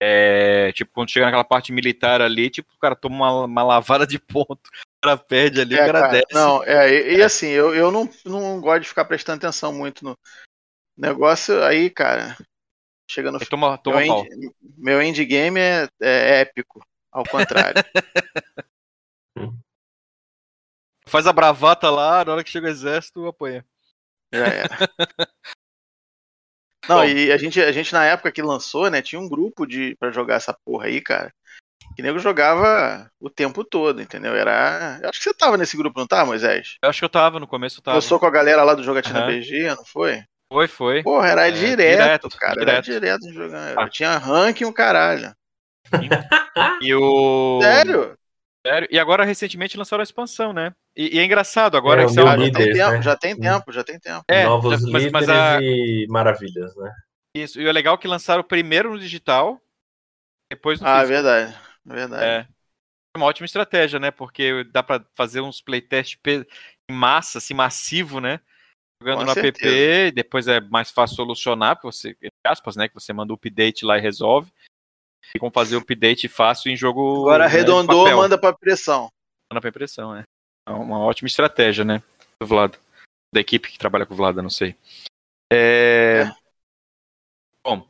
Speaker 1: É, tipo, quando chega naquela parte militar ali, tipo, o cara toma uma, uma lavada de ponto, cara perde ali,
Speaker 2: É,
Speaker 1: o cara,
Speaker 2: cara,
Speaker 1: desce.
Speaker 2: não, é, e, e assim, eu, eu não, não gosto de ficar prestando atenção muito no negócio aí, cara. Chega no
Speaker 1: toma, toma
Speaker 2: meu,
Speaker 1: pau.
Speaker 2: end, meu endgame é, é épico, ao contrário.
Speaker 1: Faz a bravata lá, na hora que chega o exército, apanha.
Speaker 2: Já era. Não,
Speaker 1: Bom.
Speaker 2: e a gente, a gente na época que lançou, né, tinha um grupo de para jogar essa porra aí, cara. Que nego jogava o tempo todo, entendeu? Era. Eu acho que você tava nesse grupo, não tá, Moisés?
Speaker 1: Eu acho que eu tava no começo, eu tava.
Speaker 2: Começou com a galera lá do Jogatina
Speaker 1: Aham.
Speaker 2: BG, não foi?
Speaker 1: Foi, foi.
Speaker 2: Porra, era
Speaker 1: É,
Speaker 2: direto,
Speaker 1: direto,
Speaker 2: cara. Era
Speaker 1: direto.
Speaker 2: direto jogando.
Speaker 1: Ah.
Speaker 2: Tinha ranking o caralho.
Speaker 1: E o.
Speaker 2: Sério?
Speaker 1: Sério? E agora, recentemente, lançaram a expansão, né? E, e é engraçado, agora
Speaker 3: É,
Speaker 1: que
Speaker 2: Ah, já, tem tempo,
Speaker 3: né?
Speaker 2: já tem tempo, já tem tempo.
Speaker 1: É,
Speaker 3: Novos
Speaker 1: mas-
Speaker 3: líderes
Speaker 1: mas a-
Speaker 3: e maravilhas, né?
Speaker 1: Isso, e o legal é que lançaram primeiro no digital, depois no
Speaker 2: Ah, é
Speaker 1: físico.
Speaker 2: verdade. É Verdade.
Speaker 1: É. É uma ótima estratégia, né? Porque dá pra fazer uns playtest em massa, assim, massivo, né? Jogando
Speaker 2: Com
Speaker 1: no app,
Speaker 2: certeza.
Speaker 1: depois é mais fácil solucionar, porque você, entre aspas, né? Que você manda o update lá e resolve. E como fazer o update fácil em jogo.
Speaker 2: Agora
Speaker 1: né,
Speaker 2: arredondou,
Speaker 1: papel.
Speaker 2: manda pra pressão.
Speaker 1: Manda pra impressão, é. É uma ótima estratégia, né? Do Vlad. Da equipe que trabalha com o Vlad, não sei. É... Bom,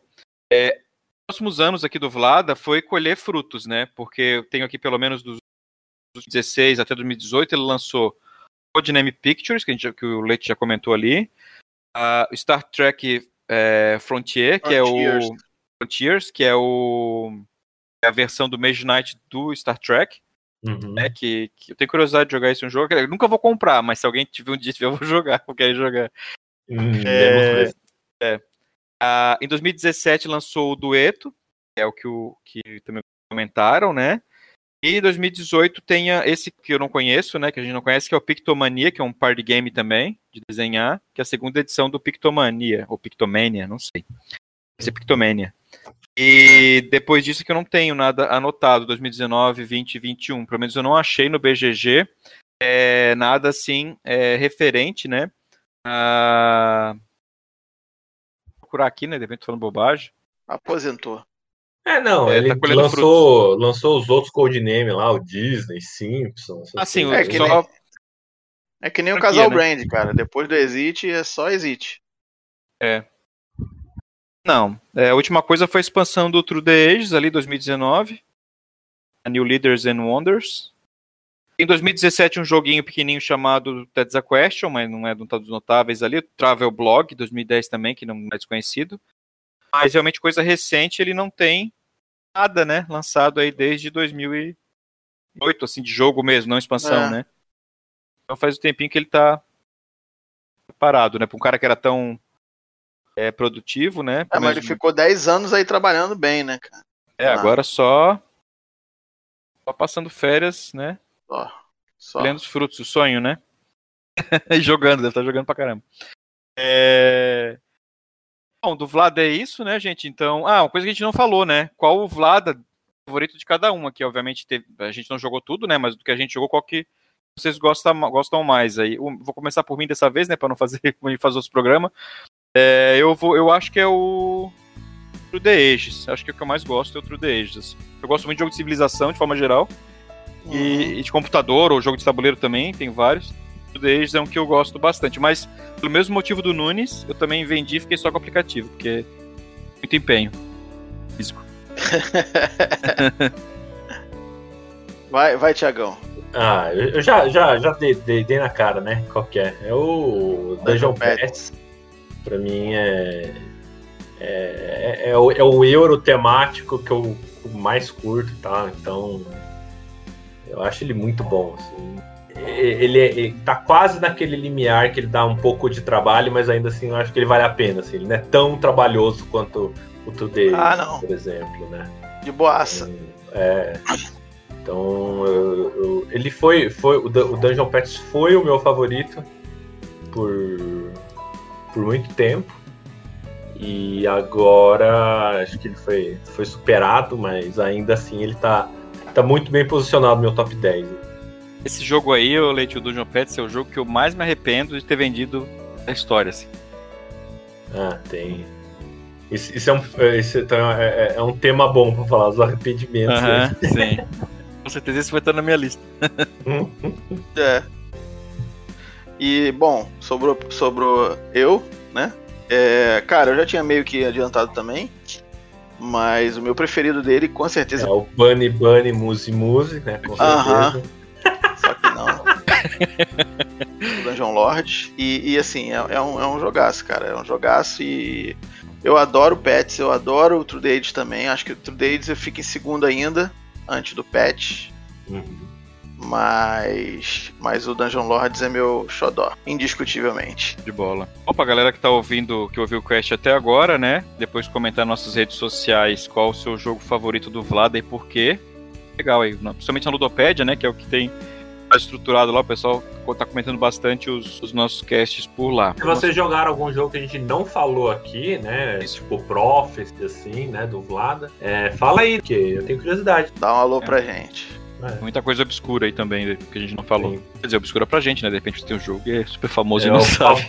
Speaker 1: é, próximos anos aqui do Vlada foi colher frutos, né? Porque eu tenho aqui pelo menos dos 16 até 2018 ele lançou Codename Pictures, que, a gente, que o Leite já comentou ali, a Star Trek é, Frontier, que é
Speaker 2: Frontiers.
Speaker 1: o Frontiers, que é o é a versão do Mage Knight do Star Trek,
Speaker 3: Uhum.
Speaker 1: né? Que, que eu tenho curiosidade de jogar esse um jogo. Eu nunca vou comprar, mas se alguém tiver um dia eu vou jogar, eu quero jogar.
Speaker 3: Hum,
Speaker 1: É,
Speaker 3: vemos
Speaker 1: Ah, em 2017 lançou o Dueto, que é o que, o, que também comentaram, né? E em 2018 tem esse que eu não conheço, né? Que a gente não conhece, que é o Pictomania, que é um party game também, de desenhar, que é a segunda edição do Pictomania, ou Pictomania, não sei. Esse é Pictomania. E depois disso que eu não tenho nada anotado, 2019, 20 e 21. Pelo menos eu não achei no BGG é, nada assim é, referente, né? A... Procurar aqui, né? De repente falando bobagem.
Speaker 2: Aposentou.
Speaker 3: É, não,
Speaker 1: É,
Speaker 3: ele
Speaker 1: tá
Speaker 3: lançou, lançou os outros codename lá, o Disney, Simpsons.
Speaker 1: Assim.
Speaker 2: É que
Speaker 1: só,
Speaker 2: É que nem o casal
Speaker 1: né?
Speaker 2: Brand, cara. Depois do Exit é só Exit.
Speaker 1: Não, é, a última coisa foi a expansão do True The Ages, ali 2019. A New Leaders and Wonders. Em 2017, um joguinho pequenininho chamado That's a Question, mas não é de um dos notáveis ali. Travel Blog, 2010 também, que não é desconhecido. Mas realmente coisa recente, ele não tem nada, né? Lançado aí desde 2008, assim, de jogo mesmo, não expansão,
Speaker 2: É.
Speaker 1: né? Então faz um tempinho que ele tá parado, né? Pra um cara que era tão é, produtivo, né?
Speaker 2: É, mas
Speaker 1: menos
Speaker 2: ele ficou 10 anos aí trabalhando bem, né, cara?
Speaker 1: é,
Speaker 2: Ah.
Speaker 1: agora só, só passando férias, né?
Speaker 2: Só. Só.
Speaker 1: Os frutos, o sonho, né? jogando, deve estar jogando pra caramba. É... Bom, do Vlad é isso, né, gente? Então, ah, uma coisa que a gente não falou, né? Qual o Vlad favorito de cada um aqui? Obviamente, teve- a gente não jogou tudo, né? Mas do que a gente jogou, qual que vocês gostam, gostam mais aí? Vou começar por mim dessa vez, né? Pra não fazer como gente faz outros programas. É, eu, vou, eu acho que é o True The Ages. Acho que o que eu mais gosto é o True The Ages. Eu gosto muito de jogo de civilização, de forma geral.
Speaker 2: Uhum.
Speaker 1: E, e de computador ou jogo de tabuleiro também, tem vários. Ages é um que eu gosto bastante. Mas, pelo mesmo motivo do Nunes, eu também vendi e fiquei só com o aplicativo, porque muito empenho físico.
Speaker 2: Vai, vai, Tiagão.
Speaker 3: Ah, eu já, já, já dei, dei- dei na cara, né? Qual que é? É o Dungeon.
Speaker 2: Pets.
Speaker 3: Pra mim é. É, é, é o, é o euro temático que eu mais curto, tá? Então. Eu acho ele muito bom, assim. Ele, é- ele tá quase naquele limiar que ele dá um pouco de trabalho, mas ainda assim eu acho que ele vale a pena. Assim. Ele não é tão trabalhoso quanto o Today,
Speaker 2: Ah,
Speaker 3: por exemplo, né?
Speaker 2: De boaça.
Speaker 3: É. Então, eu- eu- ele foi, foi o, o Dungeon Pets foi o meu favorito por, por muito tempo. E agora acho que ele foi, foi superado, mas ainda assim ele tá, tá muito bem posicionado no meu top 10.
Speaker 1: Esse jogo aí, o Leite o Dungeon Pets, é o jogo que eu mais me arrependo de ter vendido da história, assim.
Speaker 3: Ah, tem. Isso, isso é, um, isso então é, é- é um tema bom pra falar, os arrependimentos.
Speaker 1: Aham, sim. Com certeza esse vai estar na minha lista.
Speaker 3: né?
Speaker 2: É. E, bom, sobrou, sobrou eu, né? É, cara, eu já tinha meio que adiantado também. Mas o meu preferido dele, com certeza,
Speaker 3: É o Bunny Bunny Muse Muse, né? Com certeza.
Speaker 2: Aham. só que não. o Dungeon Lord. E, e, assim, é, é um, é um jogaço, cara. É um jogaço e. Eu adoro Pets, eu adoro o True Dates também. Acho que o True Dates eu fico em segundo ainda. antes do patch.
Speaker 3: Uhum.
Speaker 2: Mas, mas o Dungeon Lords é meu xodó, indiscutivelmente.
Speaker 1: De bola. Opa, galera que tá ouvindo, que ouviu o Quest até agora, né? Depois comentar nas nossas redes sociais qual o seu jogo favorito do Vlad e por quê. Legal aí, principalmente na Ludopédia, né? Que é o que tem mais estruturado lá, o pessoal tá comentando bastante os, os nossos casts por lá.
Speaker 3: Se vocês jogaram algum jogo que a gente não falou aqui, né?
Speaker 1: Isso.
Speaker 3: Tipo Prophecy, assim, né? Do Vlada. É, fala aí, porque eu tenho curiosidade.
Speaker 2: Dá um alô
Speaker 1: É.
Speaker 2: pra gente.
Speaker 3: É.
Speaker 1: Muita coisa obscura aí também, que a gente não falou.
Speaker 3: Sim.
Speaker 1: Quer dizer, obscura pra gente, né? De repente tem um jogo que é super famoso
Speaker 3: É
Speaker 1: e não
Speaker 3: o
Speaker 1: sabe.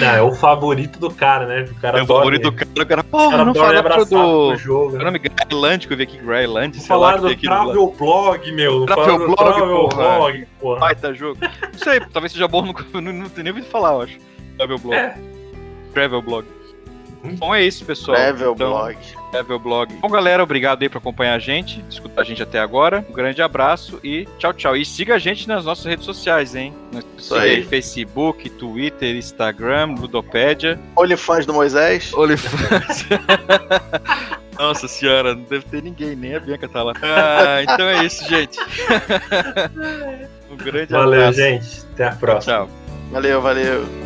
Speaker 3: Não, é o favorito do cara, né? O cara
Speaker 1: É o favorito do cara, o cara,
Speaker 3: O
Speaker 1: porra,
Speaker 3: cara
Speaker 1: não fala do...
Speaker 3: jogo.
Speaker 1: Qual é o
Speaker 3: né?
Speaker 1: nome? Grailand, que eu vi aqui, Grailand, sei lá,
Speaker 3: do. Travel Blog, meu.
Speaker 1: Travel Blog,
Speaker 3: Travel
Speaker 1: porra.
Speaker 3: Blog, porra.
Speaker 1: Baita jogo. Não sei, talvez seja bom, nunca- não, não tenho nem ouvido falar, eu acho. Travel Blog.
Speaker 3: É.
Speaker 1: Travel Blog.
Speaker 3: Hum.
Speaker 1: Bom, é isso, pessoal.
Speaker 2: Level
Speaker 1: Então,
Speaker 2: Blog.
Speaker 1: Travel Blog. Bom, galera, obrigado aí por acompanhar a gente, escutar a gente até agora. Um grande abraço e tchau, tchau. E siga a gente nas nossas redes sociais, hein? Siga aí. Facebook, Twitter, Instagram, Ludopédia.
Speaker 2: Olifãs do Moisés.
Speaker 1: OnlyFans. Nossa senhora, não deve ter ninguém, nem a Bianca tá lá. Ah, então é isso, gente. um grande
Speaker 3: Valeu,
Speaker 1: abraço.
Speaker 3: gente. Até a próxima.
Speaker 1: Tchau.
Speaker 2: Valeu, valeu.